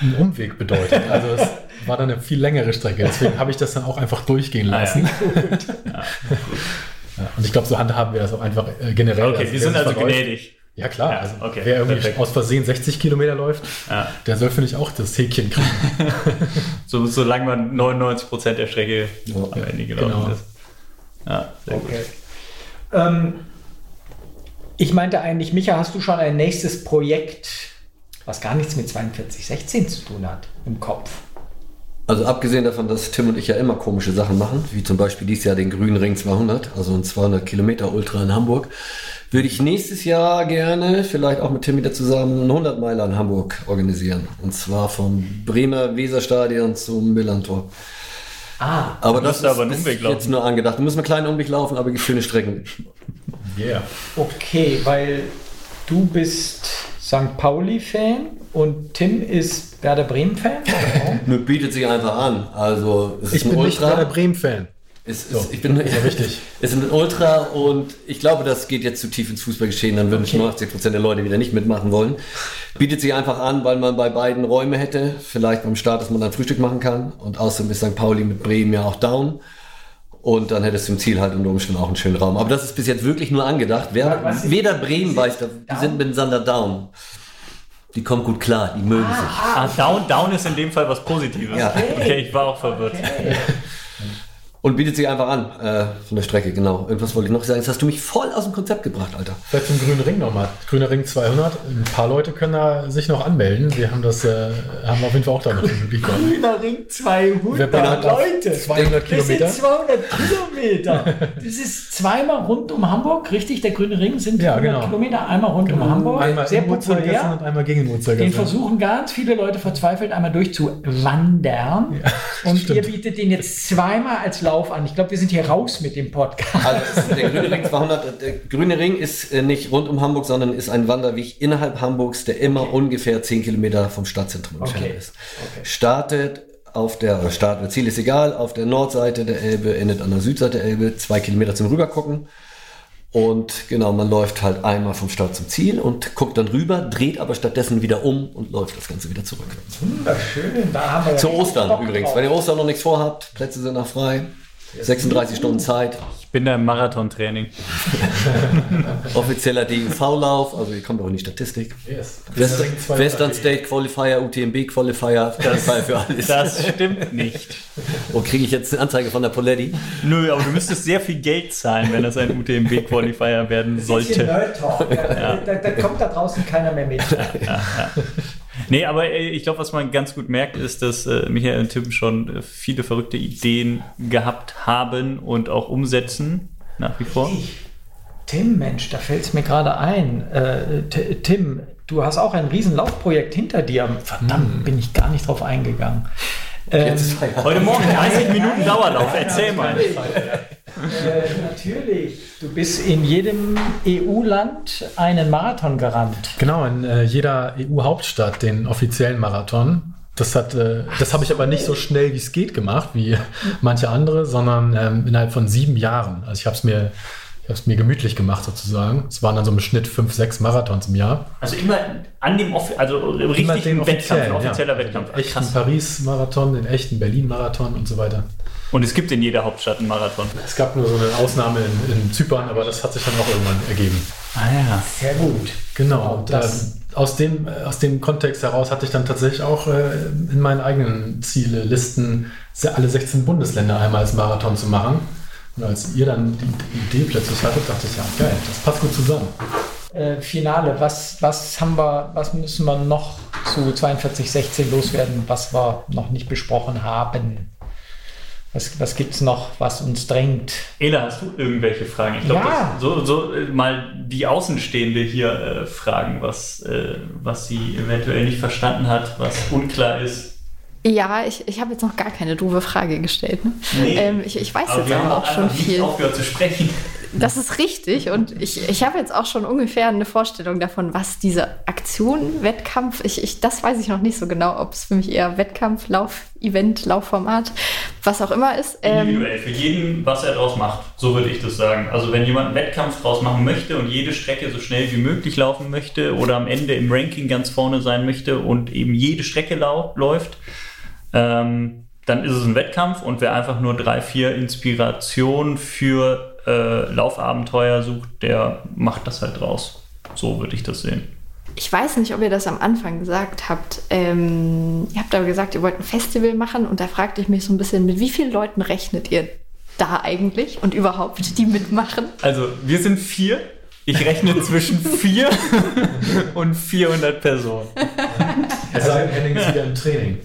einen Umweg bedeutet. Also es war dann eine viel längere Strecke. Deswegen habe ich das dann auch einfach durchgehen lassen. Ah, (laughs) ja. ja, und ich glaube, so handhaben wir das auch einfach äh, generell. Okay, also, wir sind also gnädig. Ja, klar. Ja, also, okay, wer irgendwie perfekt. aus Versehen 60 Kilometer läuft, ja. der soll, finde ich, auch das Häkchen kriegen. (laughs) so, solange man 99 Prozent der Strecke ja. am Ende gelaufen genau. ist. Ja, sehr okay. gut. Ähm, ich meinte eigentlich, Micha, hast du schon ein nächstes Projekt, was gar nichts mit 4216 zu tun hat, im Kopf? Also abgesehen davon, dass Tim und ich ja immer komische Sachen machen, wie zum Beispiel dieses Jahr den Grünen Ring 200, also ein 200 Kilometer Ultra in Hamburg, würde ich nächstes Jahr gerne, vielleicht auch mit Tim wieder zusammen, einen 100 Meiler in Hamburg organisieren. Und zwar vom Bremer Weserstadion zum Millantor. Ah, aber das ist aber jetzt nur angedacht. Du musst einen kleinen Umweg laufen, aber schöne Strecken. Yeah. Okay, weil du bist St. Pauli-Fan und Tim ist Werder Bremen-Fan? (laughs) Nur bietet sich einfach an. Also es ist Ich ein bin nicht Ultra. Werder Bremen-Fan. Es So, ist, ich bin das ist richtig. (laughs) Es ist ein Ultra und ich glaube, das geht jetzt zu tief ins Fußballgeschehen. Dann würden Okay. 85 Prozent der Leute wieder nicht mitmachen wollen. Bietet sich einfach an, weil man bei beiden Räume hätte. Vielleicht beim Start, dass man dann Frühstück machen kann. Und außerdem ist St. Pauli mit Bremen ja auch down. Und dann hättest du im Ziel halt unter Umständen auch einen schönen Raum. Aber das ist bis jetzt wirklich nur angedacht. Wer, ist- weder Bremen weiß, das, die sind mit Sander down. Die kommen gut klar, die mögen sich. Ah, down, down ist in dem Fall was Positives. Ja. Okay, ich war auch verwirrt. Und bietet sich einfach an äh, von der Strecke, genau. Irgendwas wollte ich noch sagen. Jetzt hast du mich voll aus dem Konzept gebracht, Alter. Vielleicht zum Grünen Ring nochmal. Grüner Ring 200. Ein paar Leute können da sich noch anmelden. Wir haben das, äh, haben auf jeden Fall auch da noch die Möglichkeit. Grüner Ring 200 Wer plant auf Leute. 200 Das Kilometer? sind 200 Kilometer. Das ist zweimal rund um Hamburg, richtig? Der Grüne Ring sind Ja, 100 genau. Kilometer, einmal rund um Hamburg. Einmal Sehr populär. und einmal gegen den Den versuchen ganz viele Leute verzweifelt einmal durchzuwandern. (laughs) und stimmt. ihr bietet den jetzt zweimal als Lauf an. Ich glaube, wir sind hier raus mit dem Podcast. Also der Grüne Ring 200, der Grüne Ring ist äh, nicht rund um Hamburg, sondern ist ein Wanderweg innerhalb Hamburgs, der immer ungefähr 10 Kilometer vom Stadtzentrum entfernt Okay. ist. Startet auf der, Start oder Ziel ist egal, auf der Nordseite der Elbe, endet an der Südseite der Elbe, zwei Kilometer zum Rübergucken. Und genau, man läuft halt einmal vom Start zum Ziel und guckt dann rüber, dreht aber stattdessen wieder um und läuft das Ganze wieder zurück. Wunderschön. Da haben wir Zu Ostern übrigens. Wenn ihr Ostern noch nichts vorhabt, Plätze sind noch frei. 36 Stunden Zeit. Ich bin da im Marathontraining. (laughs) Offizieller DUV-Lauf, also ihr kommt auch in die Statistik. Yes. West Grüner Ring 200. Western State Qualifier, UTMB Qualifier, Qualifier für alles. Das stimmt nicht. Und kriege ich jetzt eine Anzeige von der Poletti? Nö, aber du müsstest sehr viel Geld zahlen, wenn das ein UTMB-Qualifier werden Bisschen sollte. Nerd Talk. Da, da, da kommt da draußen keiner mehr mit. Nee, aber äh, ich glaube, was man ganz gut merkt, ist, dass äh, Michael und Tim schon äh, viele verrückte Ideen gehabt haben und auch umsetzen, nach wie vor. Tim, Mensch, da fällt es mir gerade ein. Äh, Tim, du hast auch ein Riesenlaufprojekt hinter dir. Verdammt, bin ich gar nicht drauf eingegangen. Ähm. Heute Morgen 30 Minuten Dauerlauf, erzähl mal. äh, natürlich, du bist in jedem EU-Land einen Marathon gerannt. Genau, in äh, jeder EU-Hauptstadt den offiziellen Marathon. Das, hat, äh, das habe ich aber nicht so schnell wie es geht gemacht, wie manche andere, sondern ähm, innerhalb von sieben Jahren. Also ich habe es mir, ich hab's mir gemütlich gemacht sozusagen. Es waren dann so im Schnitt fünf, sechs Marathons im Jahr. Also immer an dem, Offi also richtig Immer im Wettkampf, ein offizieller ja. Wettkampf. Den echten. Paris-Marathon, den echten Berlin-Marathon und so weiter. Und es gibt in jeder Hauptstadt einen Marathon. Es gab nur so eine Ausnahme in, in Zypern, aber das hat sich dann auch irgendwann ergeben. Ah ja. Sehr gut. Genau, und das- ähm, aus, dem, äh, aus dem Kontext heraus hatte ich dann tatsächlich auch äh, in meinen eigenen Ziele Listen, alle 16 Bundesländer einmal als Marathon zu machen. Und als ihr dann die Idee plötzlich hattet, dachte ich, ja, geil, das passt gut zusammen. Äh, Finale, was, was haben wir, was müssen wir noch zu 4216 loswerden, was wir noch nicht besprochen haben? Was, was gibt es noch, was uns drängt? Ela, hast du irgendwelche Fragen? Ich glaube, Ja. so, so äh, mal die Außenstehende hier äh, fragen, was, äh, was sie eventuell nicht verstanden hat, was unklar ist. Ja, ich, ich habe jetzt noch gar keine doofe Frage gestellt. Ne? Nee. Ähm, ich, ich weiß jetzt wir haben aber auch schon nicht viel. aufgehört zu sprechen. Das ist richtig und ich, ich habe jetzt auch schon ungefähr eine Vorstellung davon, was diese Aktion, Wettkampf, ich, ich, das weiß ich noch nicht so genau, ob es für mich eher Wettkampf, Lauf, Event, Laufformat, was auch immer ist. Ähm, Individuell, für jeden, was er draus macht. So würde ich das sagen. Also wenn jemand einen Wettkampf draus machen möchte und jede Strecke so schnell wie möglich laufen möchte oder am Ende im Ranking ganz vorne sein möchte und eben jede Strecke läuft, ähm, dann ist es ein Wettkampf und wer einfach nur drei, vier Inspirationen für äh, Laufabenteuer sucht, der macht das halt draus. So würde ich das sehen. ich weiß nicht, ob ihr das am Anfang gesagt habt. Ähm, ihr habt aber gesagt, ihr wollt ein Festival machen und da fragte ich mich so ein bisschen, mit wie vielen Leuten rechnet ihr da eigentlich und überhaupt, die mitmachen? Also wir sind vier. Ich rechne (laughs) zwischen vier und 400 Personen. Es sei denn, Henning ist wieder im Training.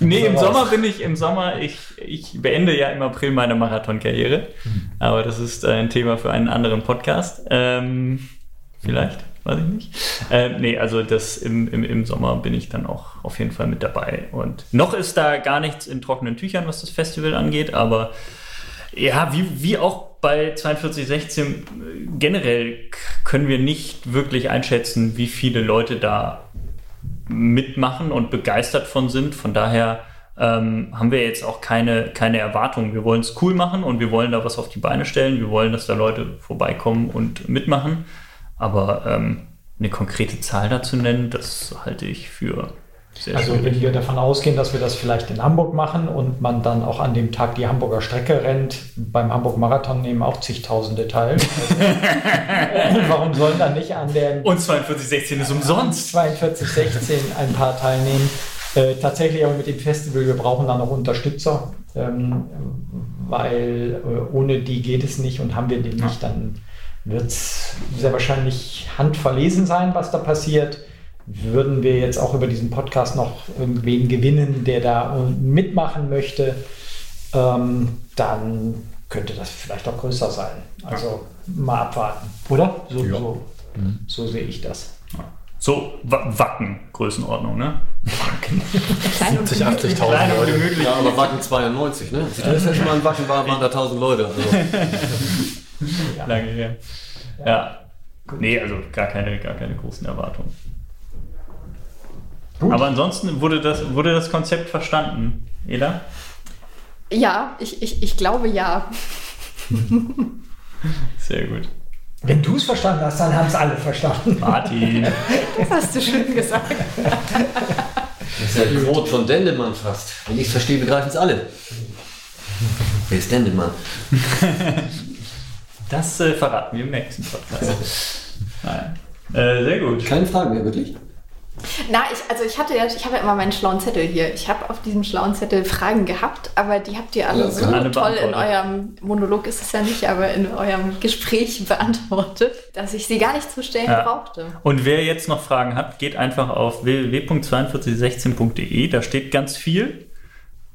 Nee, im. Sommer bin ich, im Sommer, ich, ich beende ja im April meine Marathonkarriere. Aber das ist ein Thema für einen anderen Podcast. Ähm, vielleicht, weiß ich nicht. Ähm, nee, also das im, im, im Sommer bin ich dann auch auf jeden Fall mit dabei. Und noch ist da gar nichts in trockenen Tüchern, was das Festival angeht, aber ja, wie, wie auch bei 4216 äh, generell können wir nicht wirklich einschätzen, wie viele Leute da mitmachen und begeistert von sind. Von daher ähm, haben wir jetzt auch keine, keine Erwartungen. Wir wollen es cool machen und wir wollen da was auf die Beine stellen. Wir wollen, dass da Leute vorbeikommen und mitmachen. Aber ähm, eine konkrete Zahl dazu nennen, das halte ich für sehr also schwierig. wenn wir davon ausgehen, dass wir das vielleicht in Hamburg machen und man dann auch an dem Tag die Hamburger Strecke rennt, beim Hamburg Marathon nehmen auch zigtausende teil. (laughs) Also, warum sollen dann nicht an der... Und 4216 ist umsonst. 4216 ein paar teilnehmen. Äh, tatsächlich aber mit dem Festival, wir brauchen da noch Unterstützer, ähm, weil äh, ohne die geht es nicht und haben wir den nicht, dann wird es sehr wahrscheinlich handverlesen sein, was da passiert würden wir jetzt auch über diesen Podcast noch irgendwen gewinnen, der da mitmachen möchte, ähm, dann könnte das vielleicht auch größer sein. Also mal abwarten, oder? So, ja. so, mhm. so sehe ich das. So Wacken Größenordnung, ne? Wacken. 70, 80.000 Leute. Ja, aber Wacken 92, ne? Als ich das letzte Mal ein Wacken war, waren da 1000 Leute. Also. ja. Lange her. Ja. ja. Nee, also gar keine, gar keine großen Erwartungen. Gut. Aber ansonsten wurde das, wurde das Konzept verstanden, Eda? Ja, ich, ich, ich glaube ja. Sehr gut. Wenn du es verstanden hast, dann haben es alle verstanden. Martin. Das hast du schön gesagt. Das ist ja die Quote von Dendemann fast. Wenn ich es verstehe, begreifen es alle. Wer ist Dendemann? Das äh, verraten wir im nächsten Podcast. (laughs) Nein. Äh, sehr gut. Keine Fragen mehr, wirklich? Na, ich, also ich hatte ja, ich habe ja immer meinen schlauen Zettel hier. Ich habe auf diesem schlauen Zettel Fragen gehabt, aber die habt ihr alle ja, so alle toll in eurem Monolog ist es ja nicht, aber in eurem Gespräch (laughs) beantwortet, dass ich sie gar nicht zu stellen ja. brauchte. Und wer jetzt noch Fragen hat, geht einfach auf www.4216.de, da steht ganz viel.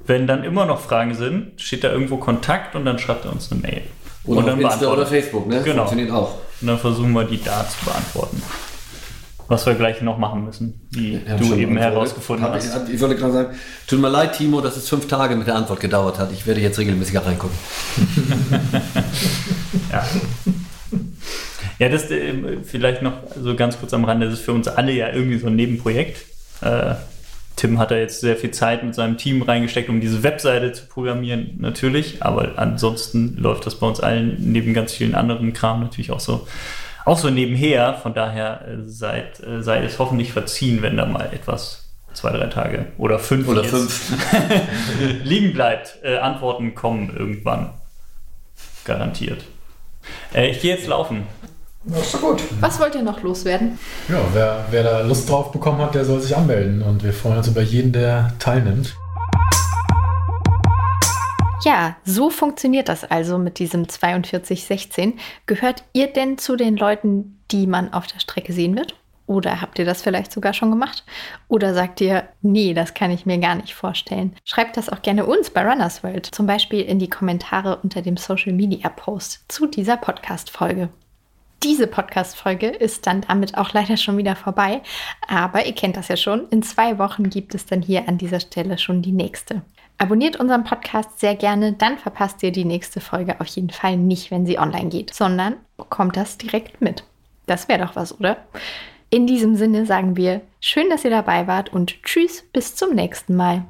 Wenn dann immer noch Fragen sind, steht da irgendwo Kontakt und dann schreibt er uns eine Mail. Oder und dann Insta oder Facebook, ne? Genau. Funktioniert auch. Und dann versuchen wir die da zu beantworten was wir gleich noch machen müssen, wie ja, du eben herausgefunden hast. Ich, ich wollte gerade sagen, tut mir leid, Timo, dass es fünf Tage mit der Antwort gedauert hat. Ich werde jetzt regelmäßiger reingucken. (laughs) ja. Ja, das äh, vielleicht noch so ganz kurz am Rande, das ist für uns alle ja irgendwie so ein Nebenprojekt. Äh, Tim hat da jetzt sehr viel Zeit mit seinem Team reingesteckt, um diese Webseite zu programmieren, natürlich. Aber ansonsten läuft das bei uns allen neben ganz vielen anderen Kram natürlich auch so auch so nebenher. Von daher äh, seid, äh, sei es hoffentlich verziehen, wenn da mal etwas zwei, drei Tage oder fünf oder fünf (laughs) liegen bleibt. Äh, Antworten kommen irgendwann. Garantiert. Äh, ich gehe jetzt laufen. Das ist gut. Was wollt ihr noch loswerden? Ja, wer, wer da Lust drauf bekommen hat, der soll sich anmelden. Und wir freuen uns über jeden, der teilnimmt. Ja, so funktioniert das also mit diesem 4216. Gehört ihr denn zu den Leuten, die man auf der Strecke sehen wird? Oder habt ihr das vielleicht sogar schon gemacht? Oder sagt ihr, nee, das kann ich mir gar nicht vorstellen? Schreibt das auch gerne uns bei Runners World, zum Beispiel in die Kommentare unter dem Social Media Post zu dieser Podcast-Folge. Diese Podcast-Folge ist dann damit auch leider schon wieder vorbei, aber ihr kennt das ja schon. In zwei Wochen gibt es dann hier an dieser Stelle schon die nächste. Abonniert unseren Podcast sehr gerne, dann verpasst ihr die nächste Folge auf jeden Fall nicht, wenn sie online geht, sondern bekommt das direkt mit. Das wäre doch was, oder? In diesem Sinne sagen wir, schön, dass ihr dabei wart und tschüss, bis zum nächsten Mal.